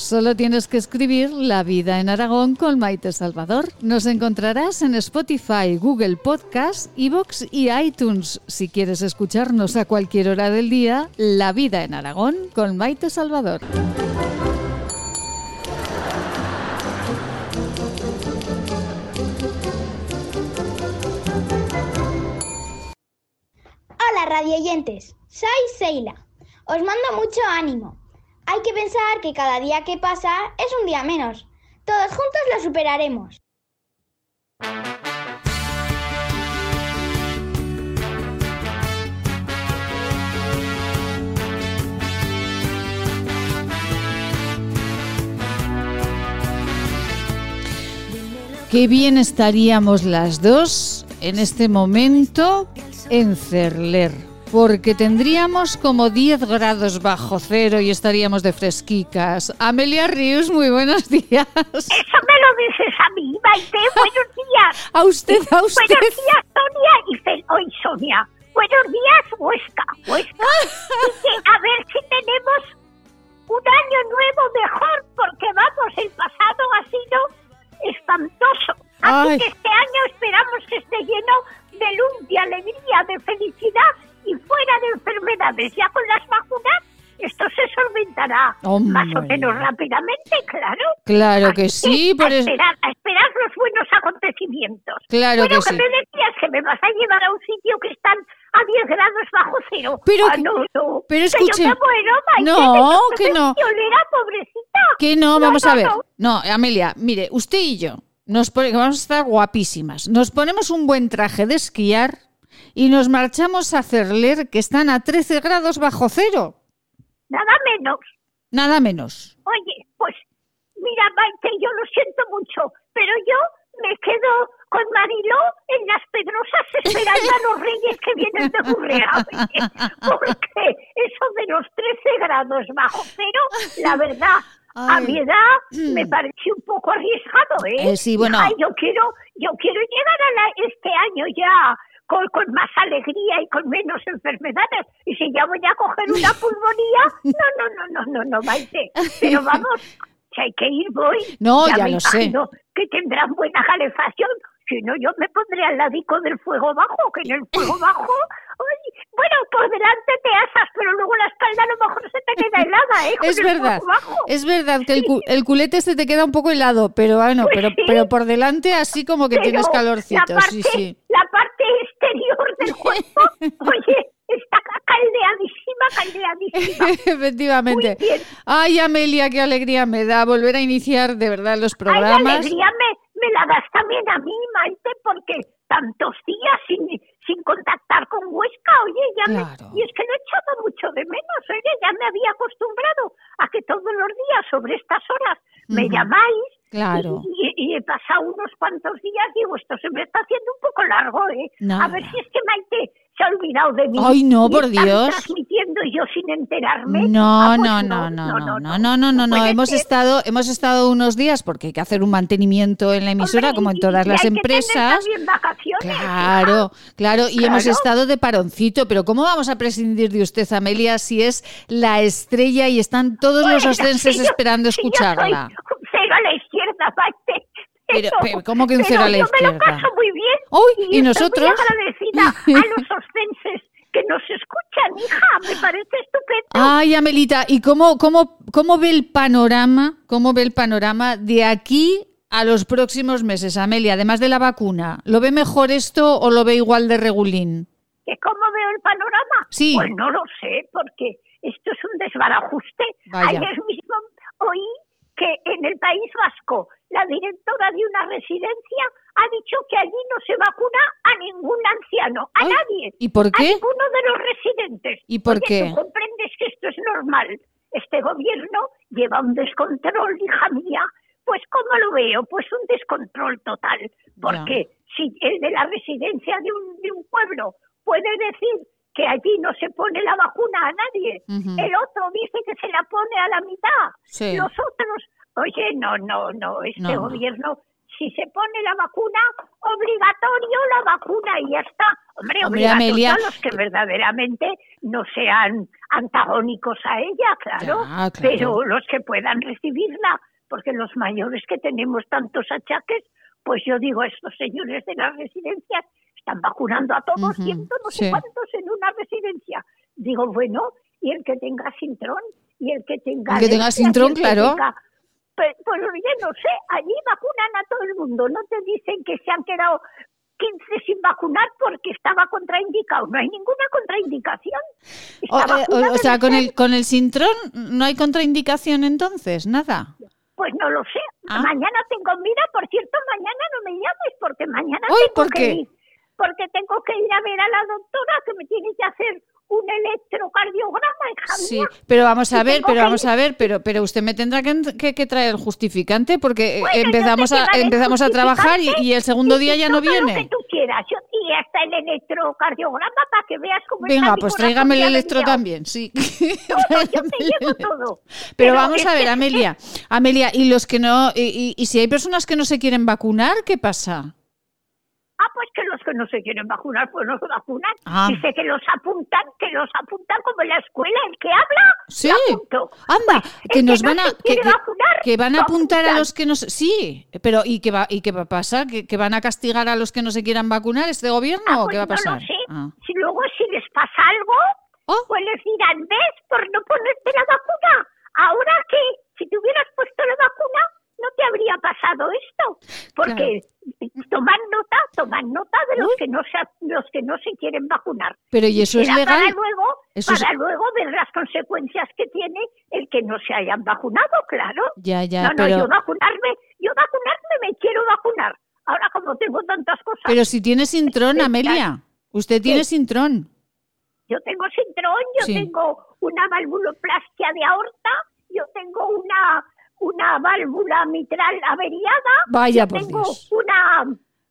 Solo tienes que escribir La vida en Aragón con Maite Salvador. Nos encontrarás en Spotify, Google Podcast, Evox y iTunes. Si quieres escucharnos a cualquier hora del día, La vida en Aragón con Maite Salvador. Hola radioyentes, soy Seila. Os mando mucho ánimo. Hay que pensar que cada día que pasa es un día menos. Todos juntos lo superaremos. Qué bien estaríamos las dos en este momento en Cerler, porque tendríamos como 10 grados bajo cero y estaríamos de fresquicas. Amelia Rius, muy buenos días. Eso me lo dices a mí, Maite. Buenos días. A usted, a usted. Buenos días, Sonia y Fel. Hoy, Sonia. Buenos días, Huesca. Huesca. Y que a ver si tenemos un año nuevo mejor, porque vamos, el pasado ha sido espantoso. Así Ay. que este año esperamos que esté lleno de luz, de alegría, de felicidad y fuera de enfermedades. Ya con las vacunas esto se solventará Hombre. más o menos rápidamente, claro. Claro que sí, por a eso- esperar, a esperar los buenos acontecimientos. Claro bueno, que sí. me decías que me vas a llevar a un sitio que están a 10 grados bajo cero. Pero Ah, que- no, no. pero Que escuche. No, que, que no. soy violera, pobrecita. Que no, vamos no, a ver. no. No, Amelia, mire, usted y yo nos pone- vamos a estar guapísimas. Nos ponemos un buen traje de esquiar y nos marchamos a Cerler, que están a 13 grados bajo cero. Nada menos. Nada menos. Oye, pues mira, Maite, yo lo siento mucho, pero yo me quedo con Mariló en las pedrosas esperando a los reyes que vienen de Gurrea, oye, porque eso de los 13 grados bajo cero, la verdad, a mi edad me parece un poco arriesgado, ¿eh? Eh, sí, bueno. Ay, yo quiero, yo quiero llegar a la- este año ya con, con más alegría y con menos enfermedades. Y si ya voy a coger una pulmonía, no, no, no, no, no, no, Maite. Pero vamos, si hay que ir, voy. No, ya me lo sé. que tendrán buena calefacción. Si no, yo me pondré al ladico del fuego bajo, que en el fuego bajo, bueno, por delante te asas, pero luego la espalda a lo mejor se te queda helada, ¿eh? Con Es el verdad, fuego bajo. es verdad que el, cu- el culete se te queda un poco helado, pero bueno, Pues pero, sí. pero por delante así como que Pero tienes calorcito, la parte, sí, sí. La parte del cuerpo, oye, está caldeadísima, caldeadísima. Efectivamente. Ay, Amelia, qué alegría me da volver a iniciar de verdad los Ay, la programas. alegría me, me la das también a mí, Maite, porque tantos días sin, sin contactar con Huesca, oye, ya Claro. me, y es que lo echaba mucho de menos, oye, ya me había acostumbrado a que todos los días sobre estas horas me Ujú. llamáis Claro. y, y he pasado unos cuantos días, digo, esto se me está haciendo un poco largo, ¿eh? Nada. A ver si es que Maite se ha olvidado de mí. Ay, no, y por Dios. transmitiendo y yo sin enterarme. No, Ah, pues no, no, no, no, no, no, no, no, no. puede Hemos ser. estado, hemos estado unos días porque hay que hacer un mantenimiento en la emisora, como en todas Y las hay que tener empresas. vacaciones. Claro, claro, y hemos estado de paroncito, pero ¿cómo vamos a prescindir de usted, Amelia, si es la estrella y están todos los Bueno, ostenses si yo- esperando si yo escucharla? soy izquierda, Maite. Pero- Eso, pero, ¿cómo que un pero cero a la yo me lo izquierda? paso muy bien. Uy, ¿y nosotros? Agradecida a los ostenses que nos escuchan, hija. Me parece estupendo. Ay, Amelita, ¿y cómo, cómo, cómo ve el panorama? ¿Cómo ve el panorama de aquí a los próximos meses, Amelia, además de la vacuna? ¿Lo ve mejor esto o lo ve igual de regulín? ¿Que ¿Cómo veo el panorama? Sí. Pues no lo sé, porque esto es un desbarajuste. Vaya. Ayer mismo oí que en el País Vasco la directora de una residencia ha dicho que allí no se vacuna a ningún anciano, a nadie. ¿y por qué? A ninguno de los residentes. ¿Y por Oye, qué? ¿Tú comprendes que esto es normal? Este gobierno lleva un descontrol, hija mía. Pues ¿cómo lo veo? Pues un descontrol total. Porque si el de la residencia de un, de un pueblo puede decir que allí no se pone la vacuna a nadie, el otro dice que se la pone a la mitad, Sí. los otros, oye, no, no, no, este No, no. gobierno, si se pone la vacuna, obligatorio la vacuna y ya está. Hombre, Hombre, obligatorio a los que verdaderamente no sean antagónicos a ella, claro, Ya, claro. pero los que puedan recibirla, porque los mayores que tenemos tantos achaques, pues yo digo, estos señores de las residencias están vacunando a todos, Ujú, ciento no sí. sé cuántos en una residencia. Digo, bueno, y el que tenga sintrón, y el que tenga... El que tenga sintrón, claro. tenga- Pues, pues oye, no sé, allí vacunan a todo el mundo, no te dicen que se han quedado 15 sin vacunar porque estaba contraindicado, no hay ninguna contraindicación. O, eh, o- sea, con el, con el sintrón no hay contraindicación entonces, nada. Pues no lo sé. Ah. Mañana tengo, mira, por cierto, mañana no me llames porque mañana Uy, tengo ¿por que qué? ir. Porque tengo que ir a ver a la doctora que me tiene que hacer un electrocardiograma, hija Sí, mía. pero vamos a Y ver, pero vamos a ver, pero pero usted me tendrá que, que- que traer el justificante porque eh, Bueno, empezamos a empezamos a trabajar y, el segundo día ya no todo lo que viene. tú quieras. Yo, y hasta el electrocardiograma para que veas cómo Venga, pues tráigame el electro también, sí. Todo, yo te llevo todo. Pero vamos a ver, que- Amelia, Amelia, y los que no, y, y- si hay personas que no se quieren vacunar, ¿qué pasa? Ah, pues que que no se quieren vacunar, pues no se vacunan. Ah. Dice que los apuntan, que los apuntan como en la escuela, el que habla, Sí. Anda, que nos que no van a que, vacunar, van a apuntar a los que no se- sí, pero ¿y qué va y qué va a pasar? ¿Que, que van a castigar a los que no se quieran vacunar este gobierno Ah, o pues qué va a no pasar? lo sé. Ah. Si luego si les pasa algo, Oh. pues les dirán, ¿ves? Por no ponerte la vacuna. Ahora que si te hubieras puesto la vacuna, no te habría pasado esto. Porque toman nota, toman nota de los que no se los que no se quieren vacunar. Pero ¿y eso es legal? Para luego, Eso es- para luego ver las consecuencias que tiene el que no se hayan vacunado, claro. Ya, ya, no, no, pero yo vacunarme, yo vacunarme me quiero vacunar. Ahora como tengo tantas cosas. pero si tiene sintrón, Sí, Amelia. Usted tiene sintrón. Yo tengo sintrón, yo Sí. tengo una valvuloplastia de aorta, yo tengo una una válvula mitral averiada, Vaya, por tengo Dios. una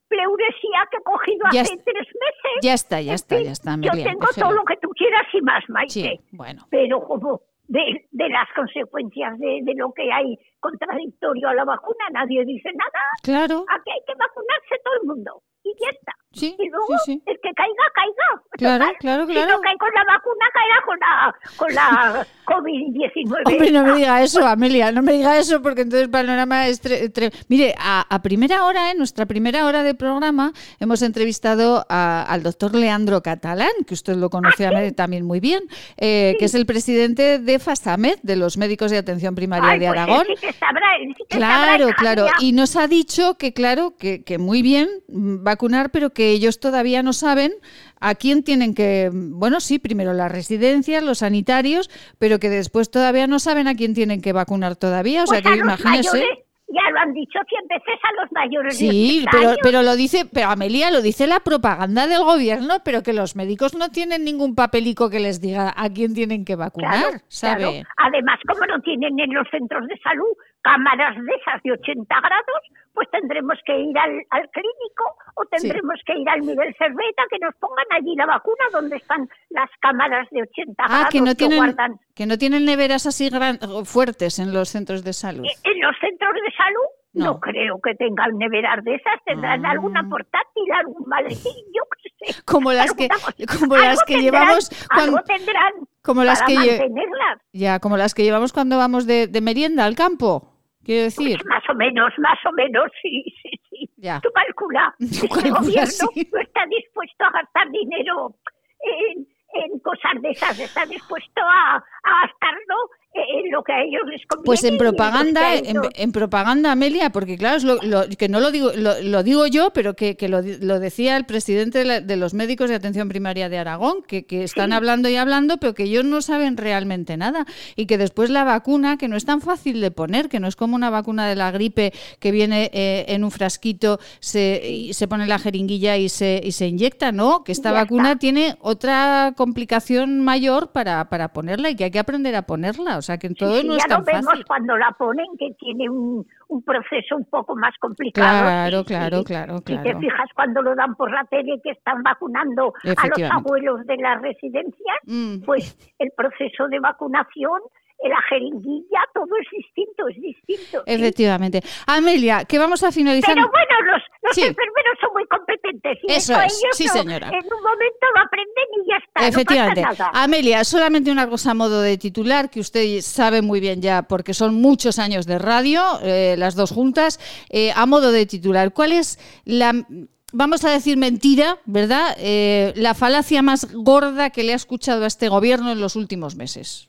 pleuresía que he cogido Ya hace es- tres meses. Ya está, ya está, ya está, Yo tengo todo lo que tú quieras y más, Maite. Sí, bueno. Pero como de, de las consecuencias de, de lo que hay contradictorio a la vacuna, nadie dice nada. Claro. Aquí hay que vacunarse todo el mundo. Y ya está. Sí, y luego sí, sí. el que caiga, caiga. Claro, Total, claro, Si claro. no cae con la vacuna, caerá con la, con la COVID-19. Hombre, no me diga eso, Amelia, no me diga eso porque entonces el panorama es... tre- tre- Mire, a, a primera hora, en nuestra primera hora de programa, hemos entrevistado a- al doctor Leandro Catalán, que usted lo conoce a mí también muy bien, eh, que es el presidente de FASAMED, de los médicos de atención primaria Ay, de pues Aragón. él sí que sabrá, él sí que sabrá, Claro, hija claro. Y nos ha dicho que, claro, que, que muy bien vacunar, pero que ellos todavía no saben a quién tienen que, bueno, sí, primero las residencias, los sanitarios, pero que después todavía no saben a quién tienen que vacunar todavía. O sea Pues que imagínese. ya lo han dicho cien veces a los mayores Sí, 80 pero, años. pero lo dice, pero Amelia, lo dice la propaganda del gobierno, pero que los médicos no tienen ningún papelico que les diga a quién tienen que vacunar, Claro, ¿sabe? claro. Además, como no tienen en los centros de salud cámaras de esas de 80 grados, pues tendremos que ir al, al clínico o tendremos que ir al Miguel Cerveta que nos pongan allí la vacuna donde están las cámaras de 80 Ah, grados que no tienen, guardan que no tienen neveras así gran- fuertes en los centros de salud. en los centros de salud. No. creo que tengan neveras de esas, tendrán Ah. alguna portátil, algún maletín, yo qué sé. Como las que, como las que tendrán, llevamos algo cuando, tendrán como las para que mantenerlas. ya, como las que llevamos cuando vamos de, de merienda al campo. Quiero decir, Pues Más o menos, más o menos, sí, sí, sí. Ya. Tú calcula. Este calcula, gobierno sí. no está dispuesto a gastar dinero en, en cosas de esas, está dispuesto a, a gastarlo lo que a ellos les conviene. Pues en propaganda, en, propaganda, Amelia, porque claro, es lo, lo- que no lo digo, lo, lo digo yo, pero que, que lo, decía el presidente de, la- de los médicos de atención primaria de Aragón, que, que están hablando y hablando, pero que ellos no saben realmente nada. Y que después la vacuna, que no es tan fácil de poner, que no es como una vacuna de la gripe que viene eh, en un frasquito, se, y se pone la jeringuilla y se, y se inyecta, ¿no? Que esta Ya vacuna tiene otra complicación mayor para, para ponerla y que hay que aprender a ponerla. O sea, que todo Sí, no es ya tan lo vemos fácil. cuando la ponen, que tiene un, un proceso un poco más complicado. Claro, claro, sí. claro, Si te claro. fijas cuando lo dan por la tele que están vacunando a los abuelos de las residencias, Mm. pues el proceso de vacunación, la jeringuilla, todo es distinto, es distinto. ¿sí? Efectivamente. Amelia, que vamos a finalizar. Pero bueno, los, los Sí. enfermeros son muy competentes y Eso eso, es, ellos sí, señora. en un momento lo aprenden y ya está. Efectivamente. No pasa nada. Amelia, solamente una cosa a modo de titular que usted sabe muy bien ya, porque son muchos años de radio, eh, las dos juntas. Eh, a modo de titular, ¿cuál es la, vamos a decir mentira, verdad? Eh, la falacia más gorda que le ha escuchado a este gobierno en los últimos meses.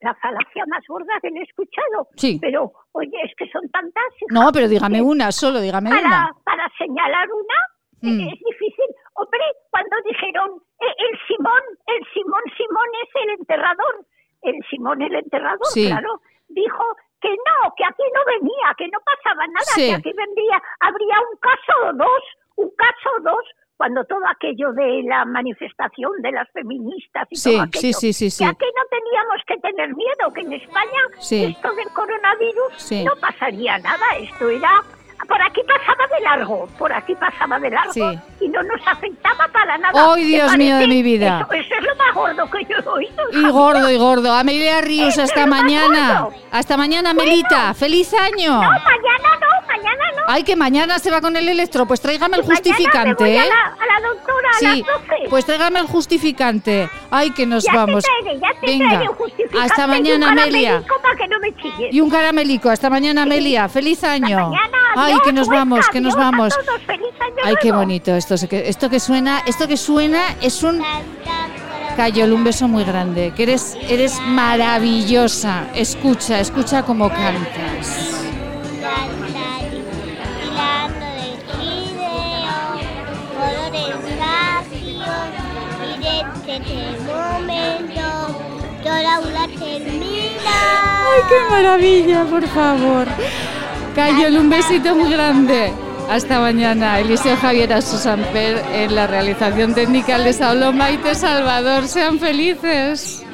La falacia más gorda que le he escuchado. Sí. Pero, oye, es que son tantas. No, pero dígame una, solo dígame para, una. para señalar una Mm. es difícil. Hombre, cuando dijeron eh, el Simón, el Simón, Simón es el enterrador. El Simón, el enterrador, Sí. claro, dijo que no, que aquí no venía, que no pasaba nada, Sí. que aquí vendría, habría un caso o dos, un caso o dos, cuando todo aquello de la manifestación de las feministas y Sí, todo aquello, sí, sí, sí, sí. que aquí no teníamos que tener miedo, que en España esto del coronavirus no pasaría nada, esto era por aquí pasaba de largo, por aquí pasaba de largo Sí. y no nos afectaba para nada. ¡Ay, ¿Te Dios mío de mi vida! Eso, eso es lo más gordo que yo he oído. Y gordo y gordo. Amelia Ríos, hasta mañana. Hasta mañana, Melita. ¡Feliz año! No, mañana no, mañana no. Ay, que mañana se va con el electro. Pues tráigame el me justificante, a ¿eh? la, a la doctora a Sí, las 12. pues tráigame el justificante. Ay, que nos ya vamos. te traeré, ya te Venga, traeré un justificante hasta y un mañana, Amelia. caramelico para que no me chilles. Y un caramelico. Hasta mañana, Amelia. ¡Feliz año! mañana, Ay, adiós, que nos vamos, que nos adiós a vamos. todos, feliz año Ay, qué bonito esto. Esto que suena, esto que suena es un Cayol, un beso muy grande. Que eres, eres maravillosa. Escucha, escucha cómo cantas. Este momento termina. ¡Ay, qué maravilla, por favor! Cayol, un besito muy grande. Hasta mañana. Eliseo Javier Susamper en la realización técnica de Saulo Maite Salvador. Sean felices.